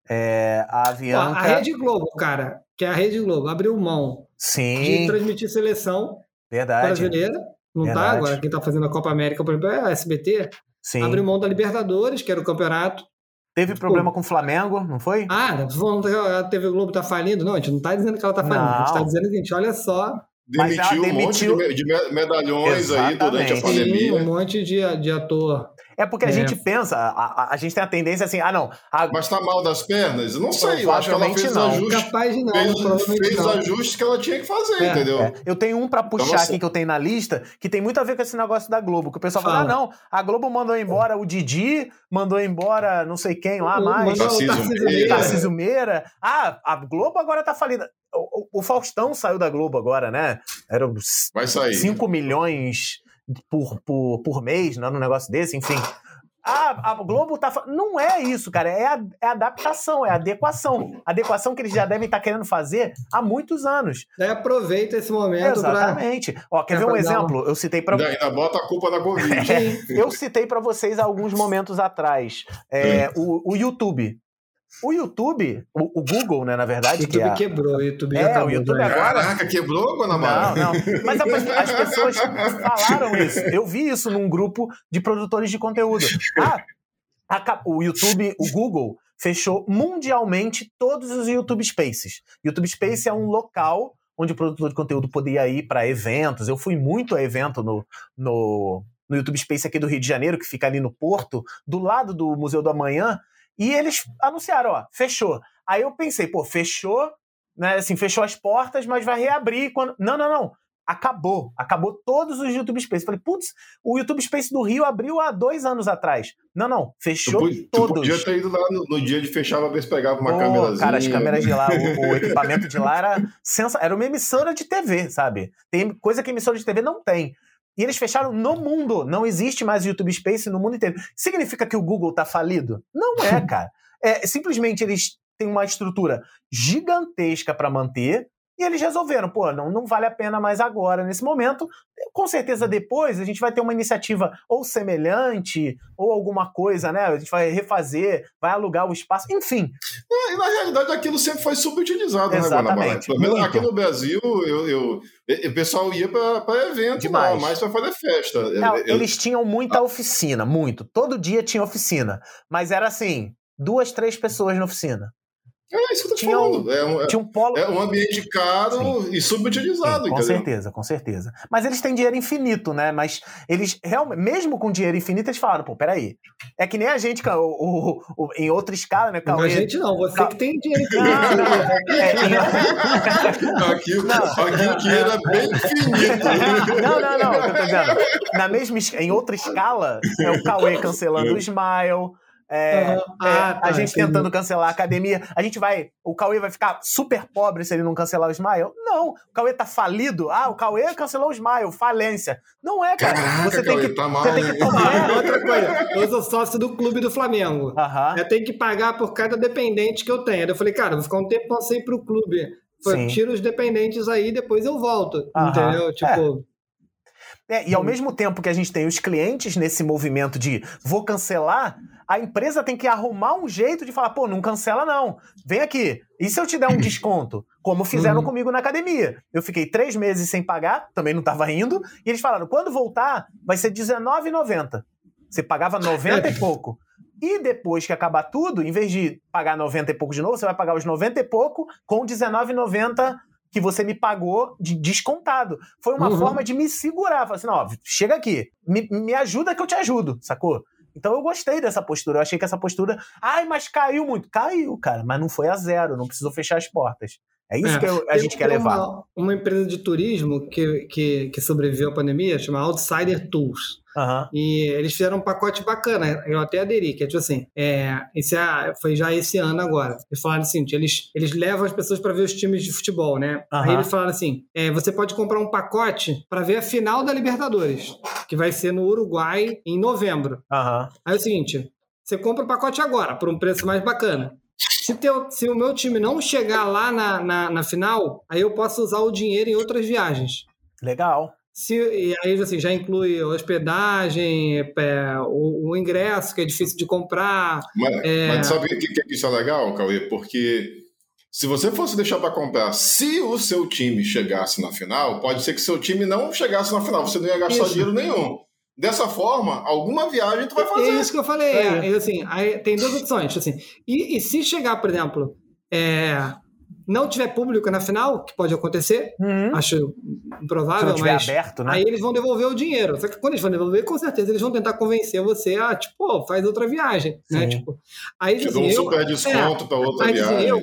é, a Avianca... a Rede Globo, cara, que é a Rede Globo, abriu mão Sim. de transmitir seleção verdade. brasileira não tá? Verdade. tá? Agora quem tá fazendo a Copa América, por exemplo, é a SBT. Sim. Abriu mão da Libertadores, que era o campeonato. Teve problema com o Flamengo, não foi? Ah, a TV Globo tá falindo. Não, a gente não tá dizendo que ela tá falindo. Não. A gente tá dizendo o seguinte, olha só. Demitiu, demitiu... um monte de medalhões Exatamente. aí durante a pandemia. Sim, um monte de, de ator é porque a é. gente pensa, a, a, a, gente tem a tendência assim, ah, não. A... Mas tá mal das pernas? Não sei, eu acho que ela fez não. ajuste. Capaz de não, fez, fez não. ajustes que ela tinha que fazer, é, entendeu? É. Eu tenho um para então, puxar então, aqui que eu tenho na lista, que tem muito a ver com esse negócio da Globo, que o pessoal fala, fala ah, não, a Globo mandou embora o Didi, mandou embora não sei quem lá mais. Tarcísio Meira. Ah, a Globo agora tá falida. O, o, Faustão saiu da Globo agora, né? Era Vai sair. 5 milhões por, por, por mês, né, num negócio desse, enfim. Ah, a Globo tá falando. Não é isso, cara. É, a, é adaptação, é adequação. Adequação que eles já devem estar tá querendo fazer há muitos anos. Daí aproveita esse momento Exatamente. Pra... Ó, quer é ver um exemplo? Eu citei para ainda, ainda bota a culpa da Covid. eu citei para vocês alguns momentos atrás. É, o, o YouTube. O YouTube, o, o, Google, né, na verdade. O YouTube que é, quebrou, o YouTube é, acabou, o YouTube agora. Caraca, quebrou, Guanabara? Não, não. Mas as pessoas falaram isso. Eu vi isso num grupo de produtores de conteúdo. Ah, a, o YouTube, o Google fechou mundialmente todos os YouTube Spaces. YouTube Space é um local onde o produtor de conteúdo podia ir para eventos. Eu fui muito a evento no, no, no YouTube Space aqui do Rio de Janeiro, que fica ali no Porto, do lado do Museu do Amanhã, e eles anunciaram, ó, fechou. Aí eu pensei, pô, fechou, né? Assim, fechou as portas, mas vai reabrir quando. Não, não, não acabou. Acabou todos os YouTube Space. Falei, putz, o YouTube Space do Rio abriu há dois anos atrás. Não, não, fechou tu, todos. Tu podia ter ido lá no, no, dia de fechar pra ver se pegava uma oh, câmerazinha. Cara, as câmeras de lá, o, o equipamento de lá era, sensa... era uma emissora de TV, sabe? Tem coisa que emissora de TV não tem. E eles fecharam no mundo. Não existe mais YouTube Space no mundo inteiro. Significa que o Google tá falido? Não é, cara. É, simplesmente eles têm uma estrutura gigantesca para manter e eles resolveram, pô, não, não vale a pena mais agora, nesse momento. Com certeza depois a gente vai ter uma iniciativa ou semelhante, ou alguma coisa, né? A gente vai refazer, vai alugar o espaço, enfim. É, e na realidade aquilo sempre foi subutilizado, Exatamente, né, Guanabara? Aqui no Brasil, eu, eu, o pessoal ia para evento, Demais. Não, mais para fazer festa. Não, eu, eles tinham muita oficina, muito. Todo dia tinha oficina. Mas era assim, duas, três pessoas na oficina. É isso que eu tô tinha falando. Um, é, um, tinha um polo... é um ambiente caro Sim. e subutilizado. Sim, com entendeu? certeza, com certeza. Mas eles têm dinheiro infinito, né? Mas eles realmente, mesmo com dinheiro infinito, eles falaram, pô, peraí. É que nem a gente, o, o, o em outra escala, né? Cauê... Não, a gente não, você que tem dinheiro infinito. Não, não, é, em... aqui, não. aqui o dinheiro é bem infinito. Não, não, não. Eu tô dizendo. Na mesma, em outra escala, é o Cauê cancelando o Smile é, uhum. ah, tá, a gente entendi. tentando cancelar a academia. A gente vai. O Cauê vai ficar super pobre se ele não cancelar o Smile? Não. O Cauê tá falido. Ah, o Cauê cancelou o Smile, falência. Não é, cara. Caraca, você, tem que, tá mal, você tem que tomar. outra coisa. Eu sou sócio do clube do Flamengo. Uhum. Eu tenho que pagar por cada dependente que eu tenho. Eu falei, cara, vou ficar um tempo sem pro clube. Foi, tiro os dependentes aí, depois eu volto. Uhum. Entendeu? Tipo. É. É, e ao mesmo tempo que a gente tem os clientes nesse movimento de vou cancelar, a empresa tem que arrumar um jeito de falar, pô, não cancela não. Vem aqui. E se eu te der um desconto? Como fizeram uhum. comigo na academia. Eu fiquei três meses sem pagar, também não estava indo, e eles falaram, quando voltar, vai ser R$19,90. Você pagava 90 e pouco. E depois que acabar tudo, em vez de pagar 90 e pouco de novo, você vai pagar os 90 e pouco com R$19,90 que você me pagou de descontado. Foi uma uhum. forma de me segurar. Falei assim, não, chega aqui, me, me ajuda que eu te ajudo, sacou? Então eu gostei dessa postura. Eu achei que essa postura. Ai, mas caiu muito. Caiu, cara, mas não foi a zero, não precisou fechar as portas. É isso é, que eu, a gente quer levar. Uma, uma, empresa de turismo que, que, que sobreviveu à pandemia, chama Outsider Tools. Uhum. E eles fizeram um pacote bacana, eu até aderi, que é tipo assim, é, esse é, foi já esse ano agora. Eles falaram assim, eles, eles levam as pessoas para ver os times de futebol, né? Uhum. Aí eles falaram assim, é, você pode comprar um pacote para ver a final da Libertadores, que vai ser no Uruguai em novembro. Uhum. Aí é o seguinte, você compra o pacote agora, por um preço mais bacana. Se, teu, se o meu time não chegar lá na, na, na final, aí eu posso usar o dinheiro em outras viagens. Legal. Se, e aí assim, já inclui hospedagem, é, o, o, ingresso, que é difícil de comprar. Mas, é... mas sabe o que, que isso é legal, Cauê? Porque se você fosse deixar para comprar, se o seu time chegasse na final, pode ser que seu time não chegasse na final, você não ia gastar isso. dinheiro nenhum. Dessa forma, alguma viagem tu vai é fazer. É isso que eu falei. É. É, assim, aí tem duas opções. Assim, e, e se chegar, por exemplo, é, não tiver público na final, que pode acontecer, uhum. acho improvável, Se não mas aberto, né? aí eles vão devolver o dinheiro. Só que quando eles vão devolver, com certeza eles vão tentar convencer você a, tipo, pô, faz outra viagem, né? Sim. né? Tipo, aí Te assim, um super desconto é, para outra aí, viagem. Eu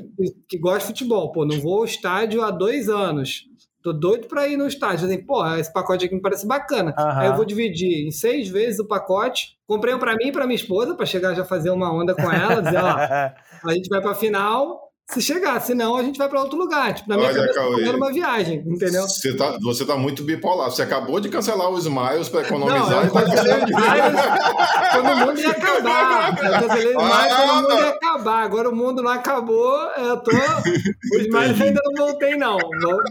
que gosto de futebol, pô, não vou ao estádio há dois anos. Tô doido para ir no estádio. Assim, pô, esse pacote aqui me parece bacana. Uhum. Aí eu vou dividir em seis vezes o pacote. Comprei um para mim e para minha esposa, para chegar já fazer uma onda com ela, dizer, ó, a gente vai para final, se chegar, senão a gente vai para outro lugar. Tipo, na minha Olha, cabeça, Cauê, uma viagem, entendeu? Você tá, você tá muito bipolar. Você acabou de cancelar os Smiles para economizar. Não, eu cancelei os Smiles quando o mundo ia acabar. Eu cancelei os Smiles ah, quando o mundo ia acabar. Agora o mundo não acabou, eu tô... Os Smiles ainda não voltei, não.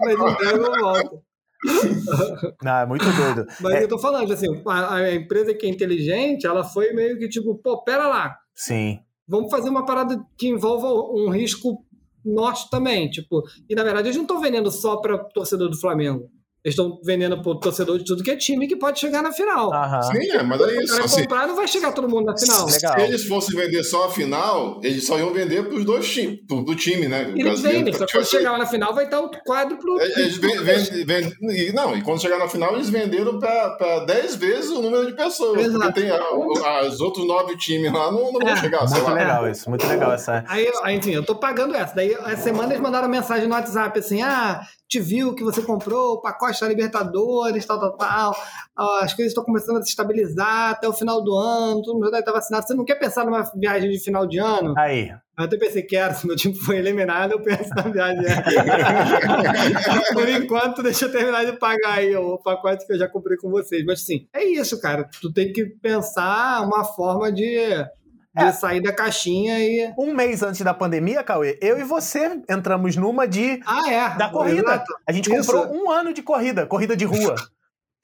Mas entrega eu volto. Não, é muito doido. Mas é... eu tô falando, assim, a, a empresa que é inteligente, ela foi meio que tipo, pô, pera lá. Sim vamos fazer uma parada que envolva um risco nosso também. Tipo, e na verdade, eles não estão vendendo só para torcedor do Flamengo. Eles estão vendendo pro torcedor de tudo que é time que pode chegar na final. Aham. Sim, é, mas é Se o isso. cara Assim, comprar, não vai chegar todo mundo na final. Legal. se eles fossem vender só a final, eles só iam vender pros dois times, pro, do time, né? Eles vendem, só que tipo quando assim, chegar lá na final vai estar o quadro pro. Eles ven- ven- ven- e não, e quando chegar na final, eles venderam para 10 vezes o número de pessoas. Exato. Porque tem a, a- os outros nove times lá não, não vão É, chegar, sei Muito lá. legal isso, muito legal essa. Aí, aí, enfim, eu tô pagando essa. Daí, essa semana eles mandaram mensagem no WhatsApp assim: ah, te viu que você comprou o pacote da Libertadores, tal, tal, tal. Ah, As coisas estão começando a se estabilizar até o final do ano, todo mundo já deve estar vacinado. Você não quer pensar numa viagem de final de ano? Aí. Eu até pensei, quero, se meu time foi eliminado, eu penso na viagem. Por enquanto, deixa eu terminar de pagar aí o pacote que eu já comprei com vocês. Mas assim, é isso, cara. Tu tem que pensar uma forma de, de É. sair da caixinha e. Um mês antes da pandemia, Cauê, eu e você entramos numa de Ah, é. da corrida. Exato. A gente Isso. comprou um ano de corrida, corrida de rua.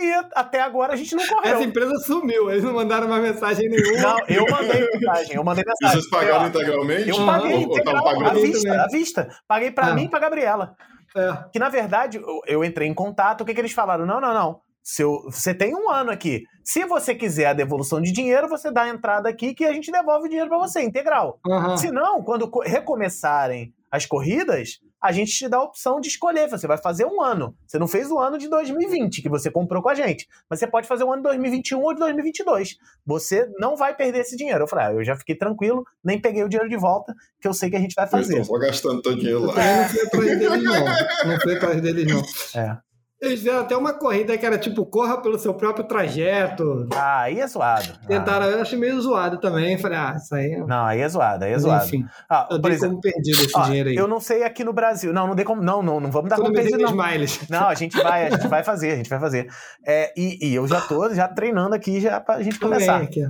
E até agora a gente não correu. Essa empresa sumiu, eles não mandaram mais mensagem nenhuma. Não, eu mandei mensagem, eu mandei E mensagem. vocês pagaram integralmente? Eu paguei Ou- ou integral, à vista, também. à vista. Paguei pra Ah. mim e pra Gabriela. É. Que na verdade eu, eu entrei em contato, o que, que eles falaram? Não, não, não. Seu, você tem um ano aqui. Se você quiser a devolução de dinheiro, você dá a entrada aqui que a gente devolve o dinheiro pra você, integral. Aham. Se não, quando co- recomeçarem as corridas, a gente te dá a opção de escolher. Você vai fazer um ano. Você não fez o ano de 2020 que você comprou com a gente, mas você pode fazer o ano de 2021 ou de 2022. Você não vai perder esse dinheiro. Eu falei, ah, eu já fiquei tranquilo, nem peguei o dinheiro de volta, que eu sei que a gente vai fazer. estão só gastando todo dinheiro lá. Eu não fui atrás deles, não. Não fui atrás deles, não. É. Eles fizeram até uma corrida que era tipo, corra pelo seu próprio trajeto. Ah, aí é zoado. Ah, Tentaram, eu achei meio zoado também. Falei, ah, isso aí. não, aí é zoado, aí é Mas, zoado. enfim, Ah, eu por dei exemplo, como perdido esse ó, dinheiro aí. eu não sei aqui no Brasil. Não, não dei como. Não, não, não vamos dar como Economizei perdido, não. Não, a gente vai, a gente vai fazer, a gente vai fazer. É, e, e eu já tô já treinando aqui já pra gente começar. aqui.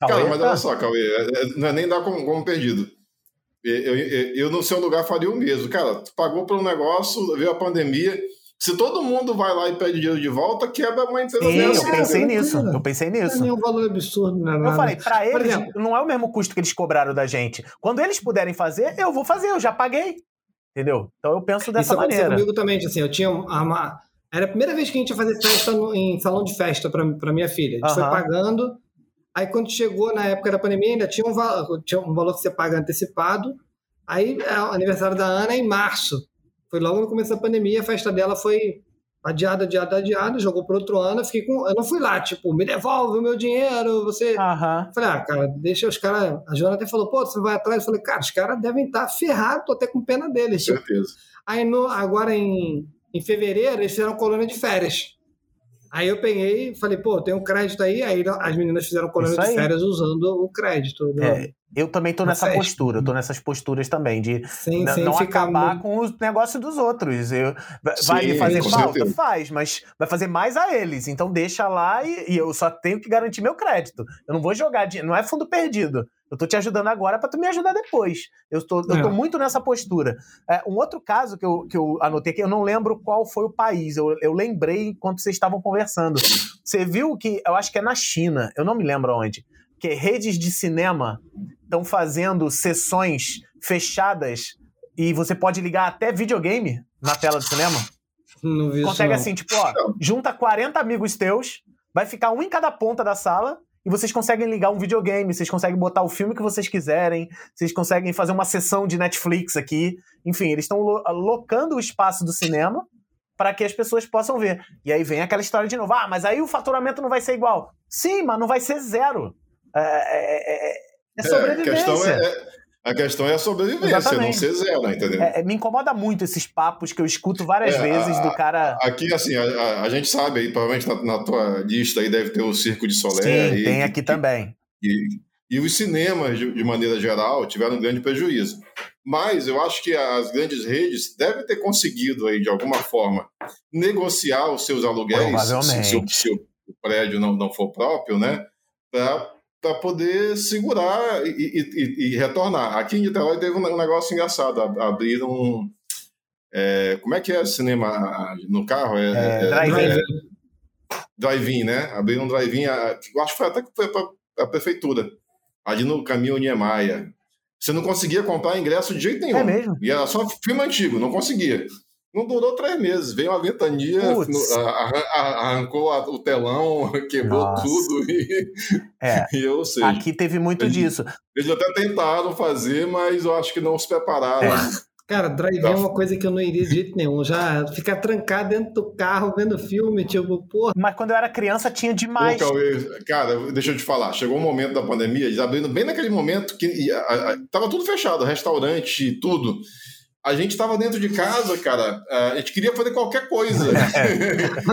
Cara, Cauê, mas tá? olha só, Cauê, é- é- não é nem dar como, como perdido. Eu, eu, eu, no seu lugar, faria o mesmo. Cara, tu pagou um negócio, veio a pandemia. Se todo mundo vai lá e pede dinheiro de volta, quebra uma empresa Sim, dessa. eu pensei cara, nisso. Eu pensei Não é nisso. nenhum valor absurdo, não é Eu falei, pra eles, exemplo- não é o mesmo custo que eles cobraram da gente. Quando eles puderem fazer, eu vou fazer, eu já paguei. Entendeu? Então eu penso dessa Isso maneira. comigo também, assim, eu tinha uma... Era a primeira vez que a gente ia fazer festa no- em salão de festa para minha filha. A gente foi pagando, aí quando chegou na época da pandemia, ainda tinha um, valor, tinha um valor que você paga antecipado, aí é, o aniversário da Ana é em março. Foi logo no começo da pandemia, a festa dela foi adiada, adiada, adiada, jogou para outro ano, eu fiquei com... Eu não fui lá, tipo, me devolve o meu dinheiro, você... Aham. Falei, ah, cara, deixa os caras. A Joana até falou, pô, você vai atrás? Eu falei, cara, os caras devem estar ferrados, tô até com pena deles. Com Tipo, certeza. Aí no, agora em, em fevereiro eles fizeram colônia de férias. Aí eu peguei e falei, pô, tem um crédito aí. Aí as meninas fizeram colônia de férias usando o crédito. né? É, eu também tô nessa festa. postura, eu tô nessas posturas também, de sem, n- sem não acabar muito- com os negócios dos outros. Eu, vai Sim, me fazer falta? certeza. Faz, mas vai fazer mais a eles. Então deixa lá e, e eu só tenho que garantir meu crédito. Eu não vou jogar, dinheiro, não é fundo perdido. Eu tô te ajudando agora para tu me ajudar depois. Eu tô, eu tô É. muito nessa postura. É, um outro caso que eu, que eu anotei aqui, eu não lembro qual foi o país, eu, eu lembrei enquanto vocês estavam conversando. Você viu que, eu acho que é na China, eu não me lembro onde, que redes de cinema estão fazendo sessões fechadas e você pode ligar até videogame na tela do cinema. Não vi isso, Consegue não. assim, tipo, ó, junta 40 amigos teus, vai ficar um em cada ponta da sala e vocês conseguem ligar um videogame, vocês conseguem botar o filme que vocês quiserem, vocês conseguem fazer uma sessão de Netflix aqui. Enfim, eles estão lo- locando o espaço do cinema para que as pessoas possam ver. E aí vem aquela história de novo. Ah, mas aí o faturamento não vai ser igual. Sim, mas não vai ser zero. É, é- é- é É, a, sobrevivência. questão é, é- a questão é a sobrevivência, Exatamente. não ser zero, entendeu? É, é, me incomoda muito esses papos que eu escuto várias É, vezes do a- cara. Aqui, assim, a, a- gente sabe aí, provavelmente na, na tua lista aí deve ter o Circo de Solé. Sim, aí, tem aqui também. E, e os cinemas, de, de maneira geral, tiveram um grande prejuízo. Mas eu acho que as grandes redes devem ter conseguido, aí, de alguma forma, negociar os seus aluguéis, Provavelmente. se, se o- se o prédio não, não for próprio, né? Para poder segurar e, e- e- retornar. Aqui em Niterói teve um negócio engraçado. ab- Abriram. um, é, como é que é cinema ah, no carro? É, É, é- drive-in. é- drive-in, né? Abriram um drive-in, acho que foi até que foi para a prefeitura, ali no caminho Niemeyer. Você não conseguia comprar ingresso de jeito nenhum. É mesmo? E era só filme antigo, não conseguia. Não durou três meses. Veio uma ventania, arrancou o telão, quebrou Nossa. tudo. E, é. e eu sei. Aqui teve muito eles, disso. Eles até tentaram fazer, mas eu acho que não se prepararam. É. Cara, drive é uma coisa que eu não iria de jeito nenhum. Já ficar trancado dentro do carro vendo filme, tipo, porra. Mas quando eu era criança tinha demais. Pô, cara, deixa eu te falar. Chegou um momento da pandemia, eles abrindo bem naquele momento que a, a, tava tudo fechado, restaurante, tudo a gente estava dentro de casa, cara, a gente queria fazer qualquer coisa.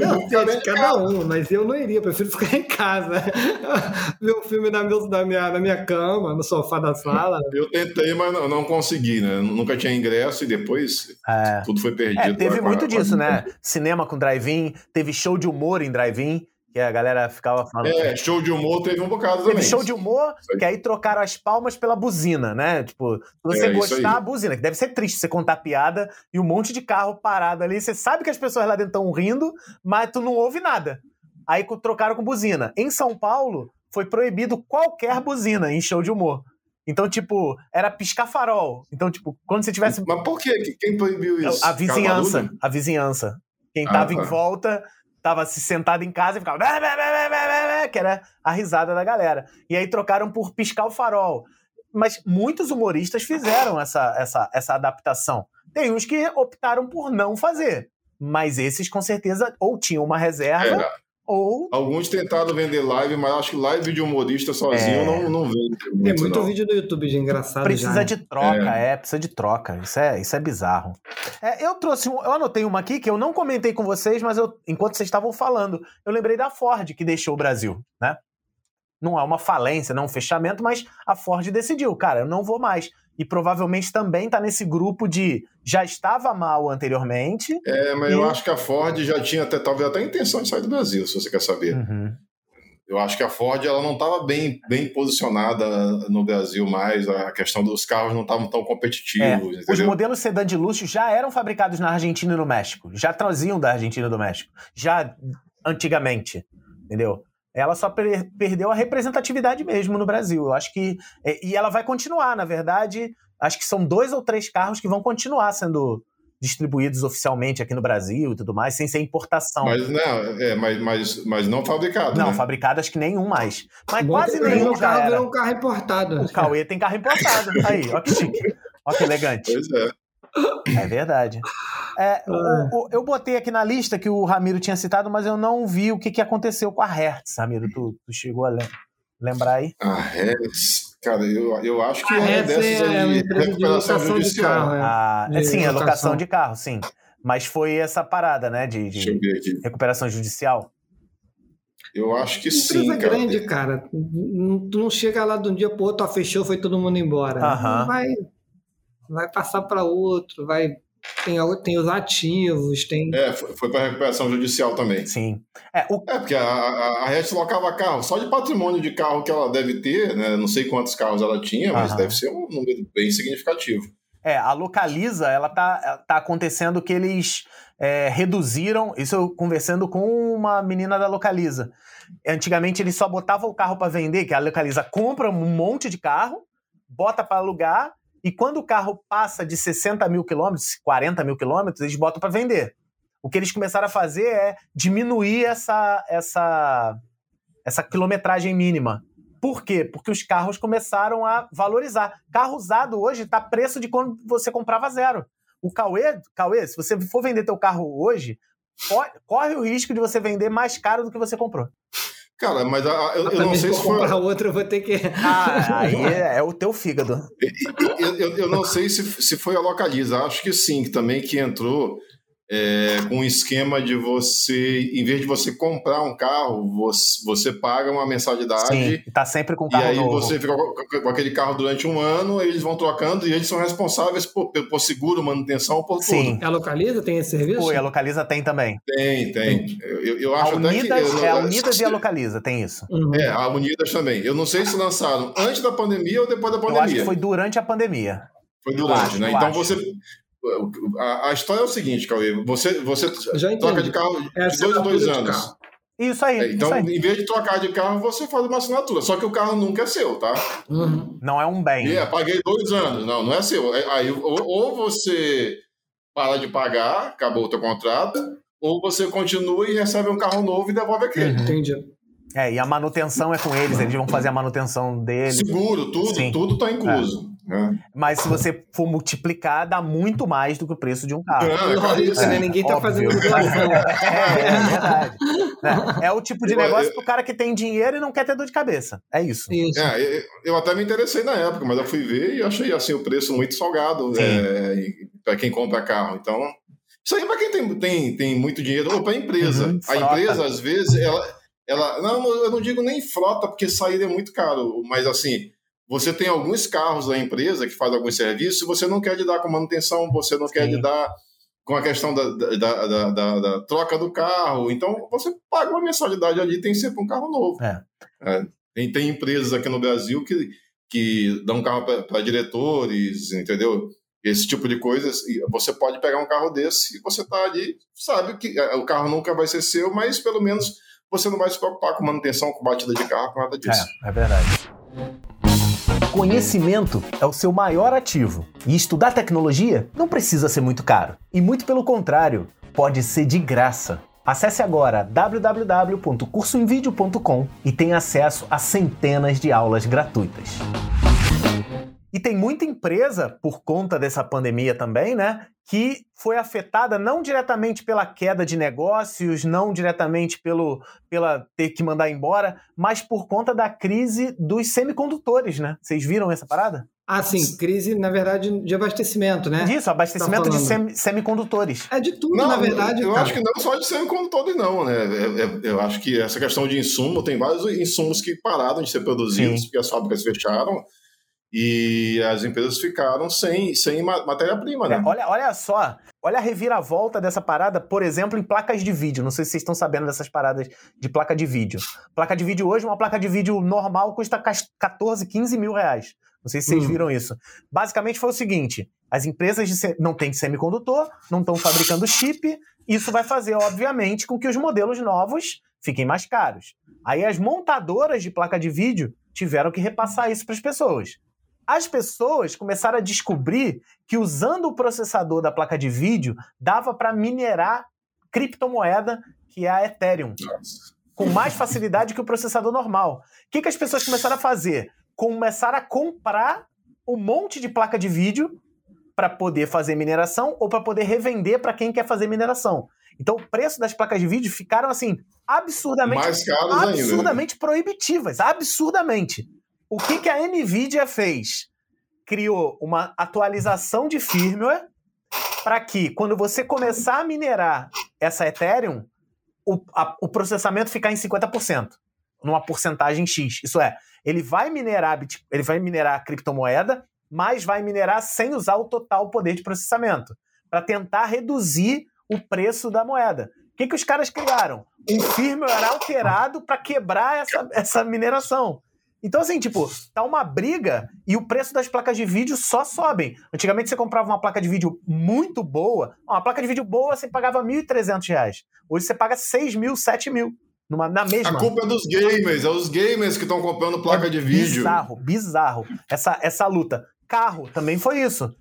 não, não, cada casa. um, mas eu não iria, prefiro ficar em casa. Ver um filme na, meu, na, minha, na minha cama, no sofá da sala. Eu tentei, mas não, não consegui, né? Nunca tinha ingresso e depois é. tudo foi perdido. É, teve muito disso, né? Cinema com drive-in, teve show de humor em drive-in que a galera ficava falando. É, show de humor teve um bocado teve também. show de humor, que aí trocaram as palmas pela buzina, né? Tipo, se você é, gostar, a buzina, que deve ser triste você contar piada e um monte de carro parado ali. Você sabe que as pessoas lá dentro estão rindo, mas tu não ouve nada. Aí trocaram com buzina. Em São Paulo, foi proibido qualquer buzina em show de humor. Então, tipo, era piscar farol. Então, tipo, quando você tivesse. Mas por quê? Quem proibiu isso? A vizinhança. A vizinhança. Quem ah, tava tá. em volta tava se sentado em casa e ficava. Que era a risada da galera. E aí trocaram por piscar o farol. Mas muitos humoristas fizeram essa, essa, essa adaptação. Tem uns que optaram por não fazer. Mas esses, com certeza, ou tinham uma reserva. É. Ou... Alguns tentaram vender live, mas acho que live de humorista sozinho é... não, não vende. Muito, Tem muito não. vídeo no YouTube de engraçado. Precisa já. de troca, é. é. precisa de troca. Isso é, isso é bizarro. É, eu trouxe, eu anotei uma aqui que eu não comentei com vocês, mas eu, enquanto vocês estavam falando, eu lembrei da Ford que deixou o Brasil, né? Não é uma falência, não é um fechamento, mas a Ford decidiu, cara, eu não vou mais e provavelmente também está nesse grupo de já estava mal anteriormente. É, mas e... eu acho que a Ford já tinha até talvez até a intenção de sair do Brasil, se você quer saber. Uhum. Eu acho que a Ford ela não estava bem, bem posicionada no Brasil mais, a questão dos carros não estavam tão competitivos. É. Os modelos sedã de luxo já eram fabricados na Argentina e no México, já traziam da Argentina e do México, já antigamente, entendeu? Ela só per perdeu a representatividade mesmo no Brasil. Eu acho que. É, e ela vai continuar, na verdade. Acho que são dois ou três carros que vão continuar sendo distribuídos oficialmente aqui no Brasil e tudo mais, sem ser importação. Mas não, é, mas, mas, mas não fabricado. Não, né? fabricado acho que nenhum mais. Mas Bom, quase nenhum. O carro virou um carro importado. O Cauê tem carro importado. Aí, ó que chique. Ó que elegante. Pois é. É verdade. É, o, o, eu botei aqui na lista que o Ramiro tinha citado, mas eu não vi o que, que aconteceu com a Hertz, Ramiro. Tu, tu chegou a lembrar aí? A Hertz, cara, eu, eu acho que a é Hertz dessas é uma empresa de locação de carro. É. Ah, é, sim, é locação de carro, sim. Mas foi essa parada, né, de, de recuperação judicial. Eu acho que sim, cara. grande, cara. Tu não chega lá de um dia pro outro, ó, fechou, foi todo mundo embora. Vai, vai passar para outro, vai tem, tem os ativos, tem. É, foi para recuperação judicial também. Sim. É, o... é porque a, a, a REST locava carro. Só de patrimônio de carro que ela deve ter, né? Não sei quantos carros ela tinha, mas deve ser um número bem significativo. É, a Localiza, ela tá, tá acontecendo que eles é, reduziram. Isso eu conversando com uma menina da Localiza. Antigamente eles só botavam o carro para vender, que a Localiza compra um monte de carro, bota para alugar e quando o carro passa de 60 mil quilômetros, 40 mil quilômetros, eles botam para vender. O que eles começaram a fazer é diminuir essa, essa, essa quilometragem mínima. Por quê? Porque os carros começaram a valorizar. Carro usado hoje está preço de quando você comprava zero. O Cauê, Cauê, se você for vender teu carro hoje, corre o risco de você vender mais caro do que você comprou. Cara, mas a, eu, eu não sei se foi. comprar outra, eu vou ter que. Ah, aí é, é, o teu fígado. Eu, eu, eu, não sei se, se foi a Localiza. Acho que sim, também que entrou é, com um esquema de você, em vez de você comprar um carro, você, você paga uma mensalidade. Sim, tá sempre com o carro E aí novo. você fica com, com, aquele carro durante um ano, eles vão trocando e eles são responsáveis por, por seguro, manutenção, por Sim. tudo. A Localiza tem esse serviço? Oi, a Localiza tem também. Tem, tem. Eu, eu acho a Unidas, até que... Eu, é a Unidas e a Localiza, tem isso. Uhum. É, a Unidas também. Eu não sei se lançaram antes da pandemia ou depois da pandemia. Eu acho que foi durante a pandemia. Foi durante, acho, né? Então acho. você a, a, história é o seguinte, Cauê. Você, você troca de carro de Essa dois em dois anos. Isso aí. É, então, isso aí. em vez de trocar de carro, você faz uma assinatura. Só que o carro nunca é seu, tá? Uhum. Não é um bem. E é, paguei dois anos. Não, não é seu. É, aí, ou, ou você para de pagar, acabou o teu contrato, ou você continua e recebe um carro novo e devolve aquele. Uhum. Entendi. É, e a manutenção é com eles, eles vão fazer a manutenção deles. Seguro, tudo, Sim. tudo está incluso. É. Né? Mas se você for multiplicar, dá muito mais do que o preço de um carro. É, isso, né? Ninguém está fazendo doação. é, é verdade. É, é, o tipo de negócio para o cara que tem dinheiro e não quer ter dor de cabeça. É isso. isso. É, eu até me interessei na época, mas eu fui ver e achei assim, o preço muito salgado é, para quem compra carro. Então, isso aí é para quem tem, tem, tem muito dinheiro, ou para a empresa. Uhum, a empresa, às vezes, ela, ela. Não, eu não digo nem frota, porque sair é muito caro, mas assim. Você tem alguns carros da empresa que faz alguns serviços, você não quer lidar com manutenção, você não Sim. quer lidar com a questão da, da, da, da, da troca do carro. Então, você paga uma mensalidade ali, tem sempre um carro novo. É. É, tem, tem empresas aqui no Brasil que, que dão carro para diretores, entendeu? esse tipo de coisas. E você pode pegar um carro desse e você está ali, sabe que é, o carro nunca vai ser seu, mas pelo menos você não vai se preocupar com manutenção, com batida de carro, com nada disso. É, é verdade. Conhecimento é o seu maior ativo. E estudar tecnologia não precisa ser muito caro. E muito pelo contrário, pode ser de graça. Acesse agora www.cursoemvideo.com e tenha acesso a centenas de aulas gratuitas. E tem muita empresa, por conta dessa pandemia também, né, que foi afetada não diretamente pela queda de negócios, não diretamente pelo pela ter que mandar embora, mas por conta da crise dos semicondutores, né? Vocês viram essa parada? Ah, sim, crise, na verdade, de abastecimento, né? Isso, abastecimento tá de sem, semicondutores. É de tudo, não, na verdade. Eu, eu acho que não só de semicondutores, não, né? Eu, é, é, eu, acho que essa questão de insumo, tem vários insumos que pararam de ser produzidos, sim. porque as fábricas fecharam e as empresas ficaram sem, sem matéria-prima, né? É, olha, olha só, olha a reviravolta dessa parada, por exemplo, em placas de vídeo. Não sei se vocês estão sabendo dessas paradas de placa de vídeo. Placa de vídeo hoje, uma placa de vídeo normal custa 14, 15 mil reais. Não sei se vocês uhum. viram isso. Basicamente foi o seguinte: as empresas de, não têm semicondutor, não estão fabricando chip, isso vai fazer, obviamente, com que os modelos novos fiquem mais caros. Aí as montadoras de placa de vídeo tiveram que repassar isso para as pessoas as pessoas começaram a descobrir que usando o processador da placa de vídeo dava para minerar criptomoeda, que é a Ethereum, Nossa. com mais facilidade que o processador normal. O que, que as pessoas começaram a fazer? Começaram a comprar um monte de placa de vídeo para poder fazer mineração ou para poder revender para quem quer fazer mineração. Então, o preço das placas de vídeo ficaram assim absurdamente absurdamente ainda. Né? proibitivas, absurdamente. O que, que a Nvidia fez? Criou uma atualização de firmware para que, quando você começar a minerar essa Ethereum, o, a, o processamento ficar em 50%, numa porcentagem X. Isso é, ele vai minerar, ele vai minerar a criptomoeda, mas vai minerar sem usar o total poder de processamento, para tentar reduzir o preço da moeda. O que, que os caras criaram? Um firmware alterado para quebrar essa, essa mineração. Então, assim, tipo, tá uma briga e o preço das placas de vídeo só sobem. Antigamente você comprava uma placa de vídeo muito boa, uma placa de vídeo boa você pagava R$ 1.300. Hoje você paga 6 mil, 7 mil. Numa, na mesma. A culpa é dos gamers, é os gamers que estão comprando placa é de vídeo. Bizarro, bizarro. Essa, essa luta. Carro também foi isso.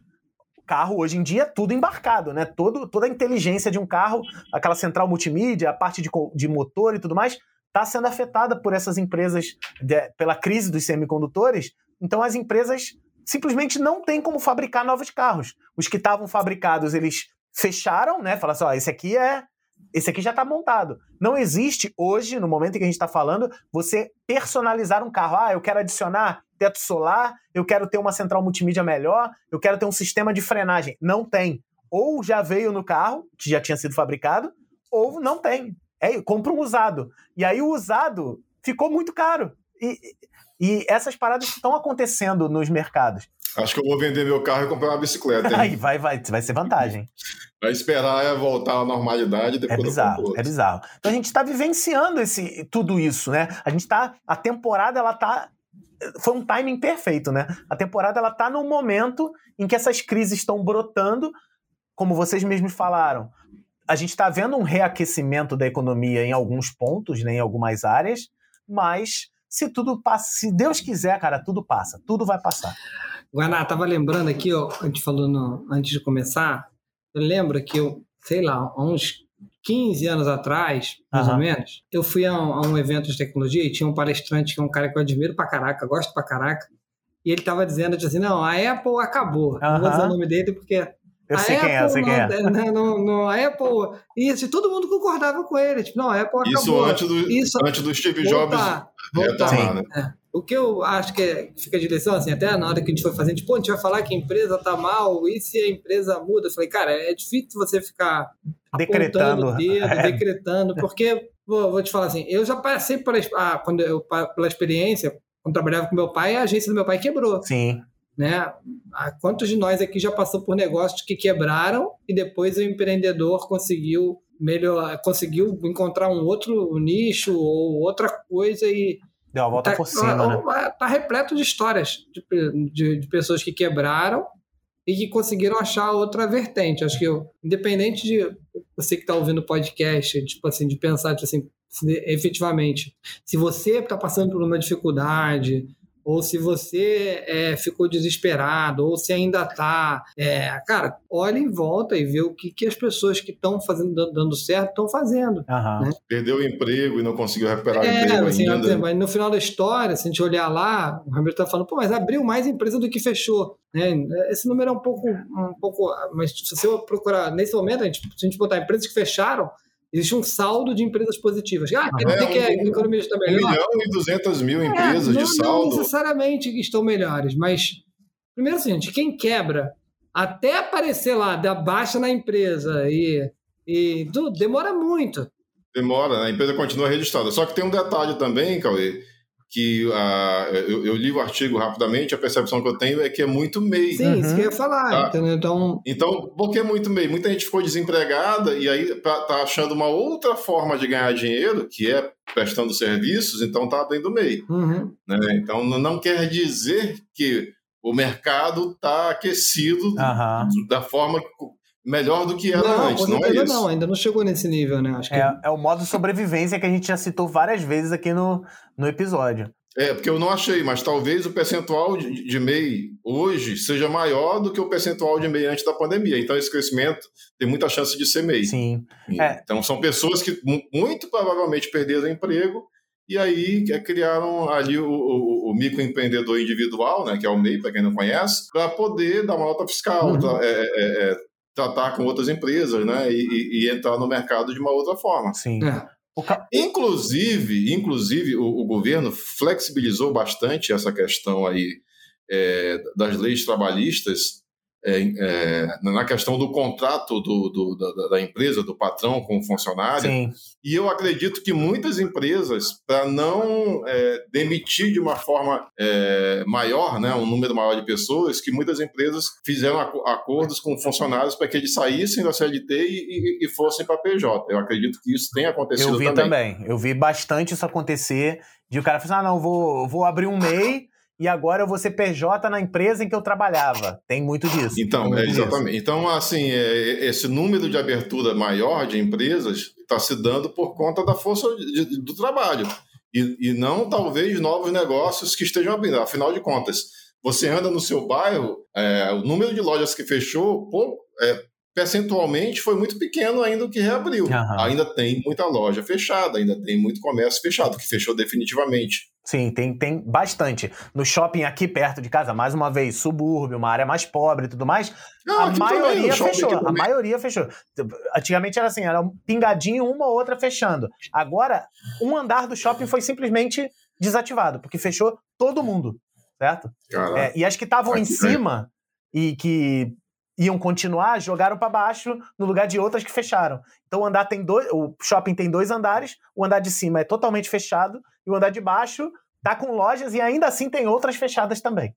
Carro hoje em dia é tudo embarcado, né? Todo, toda a inteligência de um carro, aquela central multimídia, a parte de, de motor e tudo mais, está sendo afetada por essas empresas, de, pela crise dos semicondutores. Então as empresas simplesmente não têm como fabricar novos carros. Os que estavam fabricados, eles fecharam, né? Falaram assim, ó, esse aqui é esse aqui já está montado. Não existe hoje, no momento em que a gente está falando, você personalizar um carro. Ah, eu quero adicionar teto solar, eu quero ter uma central multimídia melhor, eu quero ter um sistema de frenagem. Não tem. Ou já veio no carro, que já tinha sido fabricado, ou não tem. É, compra um usado. E aí o usado ficou muito caro. E, e essas paradas estão acontecendo nos mercados. Acho que eu vou vender meu carro e comprar uma bicicleta. Aí vai, vai, vai ser vantagem. Vai esperar é voltar à normalidade depois é bizarro, É bizarro. Então a gente está vivenciando esse, tudo isso, né? A gente está. A temporada, ela tá. Foi um timing perfeito, né? A temporada ela tá num momento em que essas crises estão brotando, como vocês mesmos falaram a gente está vendo um reaquecimento da economia em alguns pontos, né, em algumas áreas, mas se tudo passa, se Deus quiser, cara, tudo passa, tudo vai passar. Guaná, tava lembrando aqui, ó, a gente falou no, antes de começar, eu lembro que eu, sei lá, há uns 15 anos atrás, mais uhum. ou menos, eu fui a um, a um, evento de tecnologia e tinha um palestrante que é um cara que eu admiro pra caraca, gosto pra caraca, e ele tava dizendo assim, não, a Apple acabou. Uhum. Não vou dizer o nome dele porque eu sei quem é, eu sei quem é. No, no, a Apple, isso, todo mundo concordava com ele. Tipo, não, a Apple acabou. Isso antes do, isso, antes do Steve Jobs voltar, voltar. Né? É. O que eu acho que é, fica de lição, assim, até na hora que a gente foi fazendo, tipo, a gente vai falar que a empresa tá mal, e se a empresa muda? Eu falei, cara, é difícil você ficar decretando, dedo, é. decretando, porque, vou, vou, te falar assim, eu já passei por, ah, quando eu, pela experiência, quando trabalhava com meu pai, a agência do meu pai quebrou. Sim. Né? Quantos de nós aqui já passou por negócios que quebraram e depois o empreendedor conseguiu melhor, conseguiu encontrar um outro nicho ou outra coisa e deu a volta tá, por cima, né? Tá repleto de histórias de, de, de, pessoas que quebraram e que conseguiram achar outra vertente. Acho que eu, independente de você que está ouvindo o podcast, tipo assim, de pensar tipo assim, efetivamente, se você está passando por uma dificuldade, ou se você é, ficou desesperado, ou se ainda está. É, cara, olha em volta e vê o que, que as pessoas que estão fazendo dando certo estão fazendo. Uhum. Né? Perdeu o emprego e não conseguiu recuperar é, o emprego assim, ainda. Mas no final da história, se a gente olhar lá, o Ramiro está falando, pô, mas abriu mais empresa do que fechou. Né? Esse número é um pouco, um pouco. Mas se você procurar, nesse momento, a gente, se a gente botar empresas que fecharam, Existe um saldo de empresas positivas. Ah, quer dizer é, que a economia está melhor? 1 milhão e 200 mil é, empresas é, não, de saldo. Não necessariamente estão melhores, mas, primeiro, assim, quem quebra, até aparecer lá, da baixa na empresa e, e tudo, demora muito. Demora, né? a empresa continua registrada. Só que tem um detalhe também, Cauê, que uh, eu, eu, li o artigo rapidamente, a percepção que eu tenho é que é muito MEI. Sim, uhum. isso que eu ia falar. Tá? Entendeu? Então... então, por que muito MEI? Muita gente ficou desempregada e aí tá achando uma outra forma de ganhar dinheiro, que é prestando serviços, então tá abrindo MEI. Uhum. Né? Então, não quer dizer que o mercado está aquecido uhum. da forma melhor do que era não, antes, não é isso? Não, ainda não chegou nesse nível, né? Acho que... é, é o modo sobrevivência que a gente já citou várias vezes aqui no, no episódio. É, porque eu não achei, mas talvez o percentual de, de MEI hoje seja maior do que o percentual de MEI antes da pandemia. Então, esse crescimento tem muita chance de ser MEI. Sim. É. Então, são pessoas que muito provavelmente perderam o emprego e aí é, criaram ali o, o, o microempreendedor individual, né, que é o MEI, para quem não conhece, para poder dar uma nota fiscal, uhum. é, é, é tratar com outras empresas, né? E, e, entrar no mercado de uma outra forma. Sim. É. Inclusive, inclusive o, o, governo flexibilizou bastante essa questão aí é, das leis trabalhistas é, é, na questão do contrato do, do, da, da, empresa, do patrão com o funcionário. Sim. E eu acredito que muitas empresas, para não é, demitir de uma forma é, maior, né, um número maior de pessoas, que muitas empresas fizeram acordos com funcionários para que eles saíssem da CLT e, e, e fossem para a PJ. Eu acredito que isso tem acontecido também. Eu vi também. também. Eu vi bastante isso acontecer, de o cara falar, ah, não, vou, vou abrir um MEI e agora eu vou ser PJ na empresa em que eu trabalhava. Tem muito disso. Então, muito é, exatamente. Disso. Então, assim, é, esse número de abertura maior de empresas está se dando por conta da força de, do trabalho. E, e não, talvez, novos negócios que estejam abrindo. Afinal de contas, você anda no seu bairro, é, o número de lojas que fechou, pô, é, percentualmente foi muito pequeno ainda o que reabriu. Uhum. Ainda tem muita loja fechada, ainda tem muito comércio fechado, que fechou definitivamente. Sim, tem, tem bastante. No shopping aqui perto de casa, mais uma vez, subúrbio, uma área mais pobre e tudo mais, Não, a maioria também, fechou. A maioria fechou. Antigamente era assim, era um pingadinho, uma ou outra fechando. Agora, um andar do shopping foi simplesmente desativado, porque fechou todo mundo, certo? É, e as que estavam em cima e que iam continuar, jogaram para baixo no lugar de outras que fecharam. Então o andar tem dois, o shopping tem dois andares, o andar de cima é totalmente fechado e o andar de baixo tá com lojas e ainda assim tem outras fechadas também.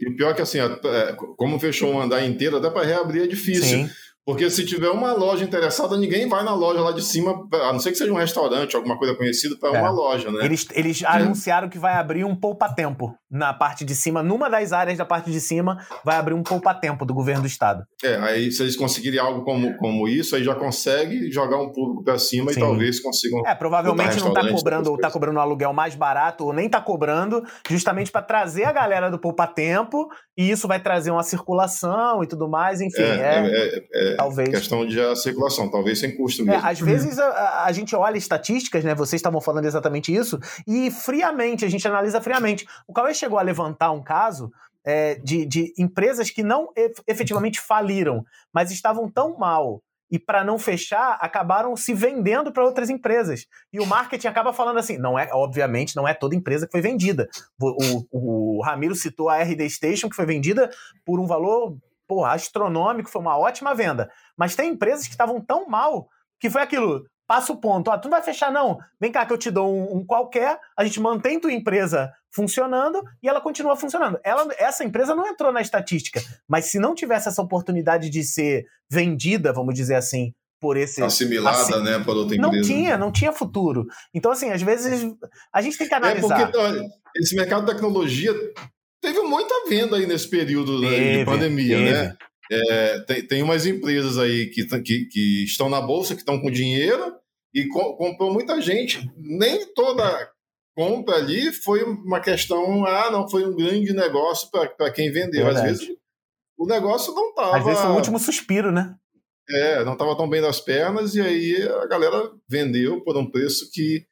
E o pior é que assim, é, como fechou um andar inteiro, até para reabrir é difícil. Sim. Porque se tiver uma loja interessada, ninguém vai na loja lá de cima, a não ser que seja um restaurante, alguma coisa conhecida, para é. uma loja, né? Eles, eles anunciaram que vai abrir um poupa-tempo na parte de cima, numa das áreas da parte de cima, vai abrir um poupa-tempo do governo do estado. É, aí se eles conseguirem algo como, como isso, aí já consegue jogar um público para cima Sim. e talvez consigam. É, provavelmente não está cobrando, ou tá cobrando um aluguel mais barato, ou nem está cobrando, justamente para trazer a galera do poupa-tempo, e isso vai trazer uma circulação e tudo mais, enfim. É, é, é, é talvez. questão de circulação, talvez sem custo mesmo. às vezes a, a gente olha estatísticas, né? Vocês estavam falando exatamente isso, e friamente, a gente analisa friamente. O Cauê chegou a levantar um caso é, de, de empresas que não efetivamente faliram, mas estavam tão mal e para não fechar, acabaram se vendendo para outras empresas. E o marketing acaba falando assim, não é, obviamente, não é toda empresa que foi vendida. O, o, o Ramiro citou a RD Station, que foi vendida por um valor porra, astronômico, foi uma ótima venda. Mas tem empresas que estavam tão mal que foi aquilo, passa o ponto. Ah, tu não vai fechar, não. Vem cá que eu te dou um, um, qualquer, a gente mantém tua empresa funcionando e ela continua funcionando. Ela, essa empresa não entrou na estatística, mas se não tivesse essa oportunidade de ser vendida, vamos dizer assim, por esse. Assimilada, assim, né, por outra empresa. Não tinha, não tinha futuro. Então, assim, às vezes a gente tem que analisar. É porque olha, esse mercado de tecnologia teve muita venda aí nesse período teve, de pandemia, né? teve. né? É, tem, tem umas empresas aí que, que, que estão na bolsa, que estão com dinheiro e co comprou muita gente. Nem toda compra ali foi uma questão, ah, não, foi um grande negócio para quem vendeu. Verdade. Às vezes o negócio não estava. Às vezes foi o último suspiro, né? É, não estava tão bem das pernas, e aí a galera vendeu por um preço que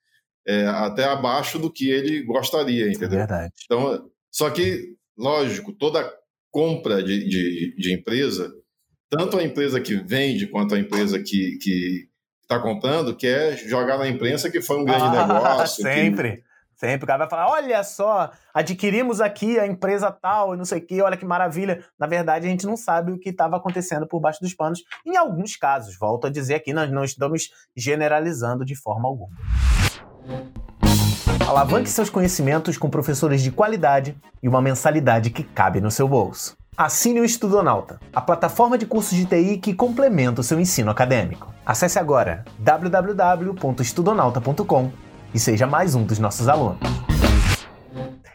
é até abaixo do que ele gostaria, entendeu? Verdade. Então, só que, lógico, toda compra de, de, de empresa, tanto a empresa que vende quanto a empresa que, que está comprando, quer jogar na imprensa que foi um grande ah, negócio. Sempre. Que... Sempre. O cara vai falar: olha só, adquirimos aqui a empresa tal e não sei o quê, olha que maravilha. Na verdade, a gente não sabe o que estava acontecendo por baixo dos panos. Em alguns casos, volto a dizer aqui, nós não estamos generalizando de forma alguma. Alavanque seus conhecimentos com professores de qualidade e uma mensalidade que cabe no seu bolso. Assine o Estudonauta, a plataforma de cursos de TI que complementa o seu ensino acadêmico. Acesse agora www.estudonauta.com e seja mais um dos nossos alunos.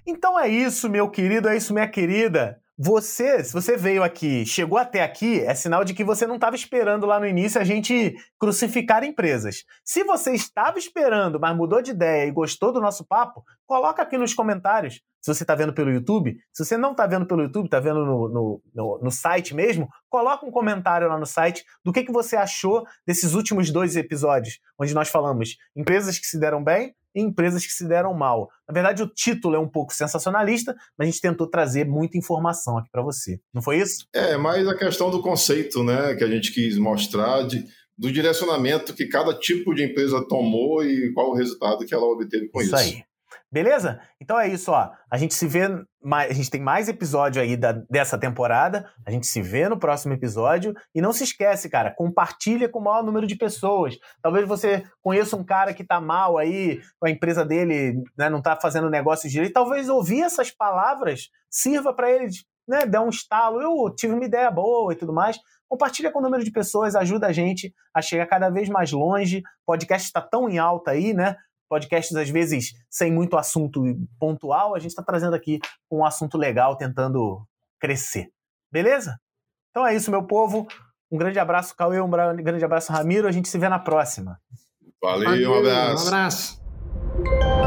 Então é isso, meu querido, é isso, minha querida. Você, se você veio aqui, chegou até aqui, é sinal de que você não estava esperando lá no início a gente crucificar empresas. Se você estava esperando, mas mudou de ideia e gostou do nosso papo, coloca aqui nos comentários. Se você está vendo pelo YouTube, se você não está vendo pelo YouTube, está vendo no, no, no, no, site mesmo, coloca um comentário lá no site do que, que você achou desses últimos dois episódios, onde nós falamos empresas que se deram bem e empresas que se deram mal. Na verdade, o título é um pouco sensacionalista, mas a gente tentou trazer muita informação aqui para você. Não foi isso? É, mais a questão do conceito, né, que a gente quis mostrar de, do direcionamento que cada tipo de empresa tomou e qual o resultado que ela obteve com isso. Isso aí. Beleza? Então é isso, ó. A gente se vê, mais, a gente tem mais episódio aí da, dessa temporada. A gente se vê no próximo episódio. E não se esquece, cara, compartilha com o maior número de pessoas. Talvez você conheça um cara que tá mal aí, a empresa dele né, não tá fazendo negócio direito. Talvez ouvir essas palavras sirva para ele, né, dar um estalo. Eu tive uma ideia boa e tudo mais. Compartilha com o número de pessoas, ajuda a gente a chegar cada vez mais longe. O podcast está tão em alta aí, né? Podcasts, às vezes, sem muito assunto pontual, a gente está trazendo aqui um assunto legal, tentando crescer. Beleza? Então é isso, meu povo. Um grande abraço, Cauê, um grande abraço, Ramiro. A gente se vê na próxima. Valeu, Valeu um abraço. Um abraço.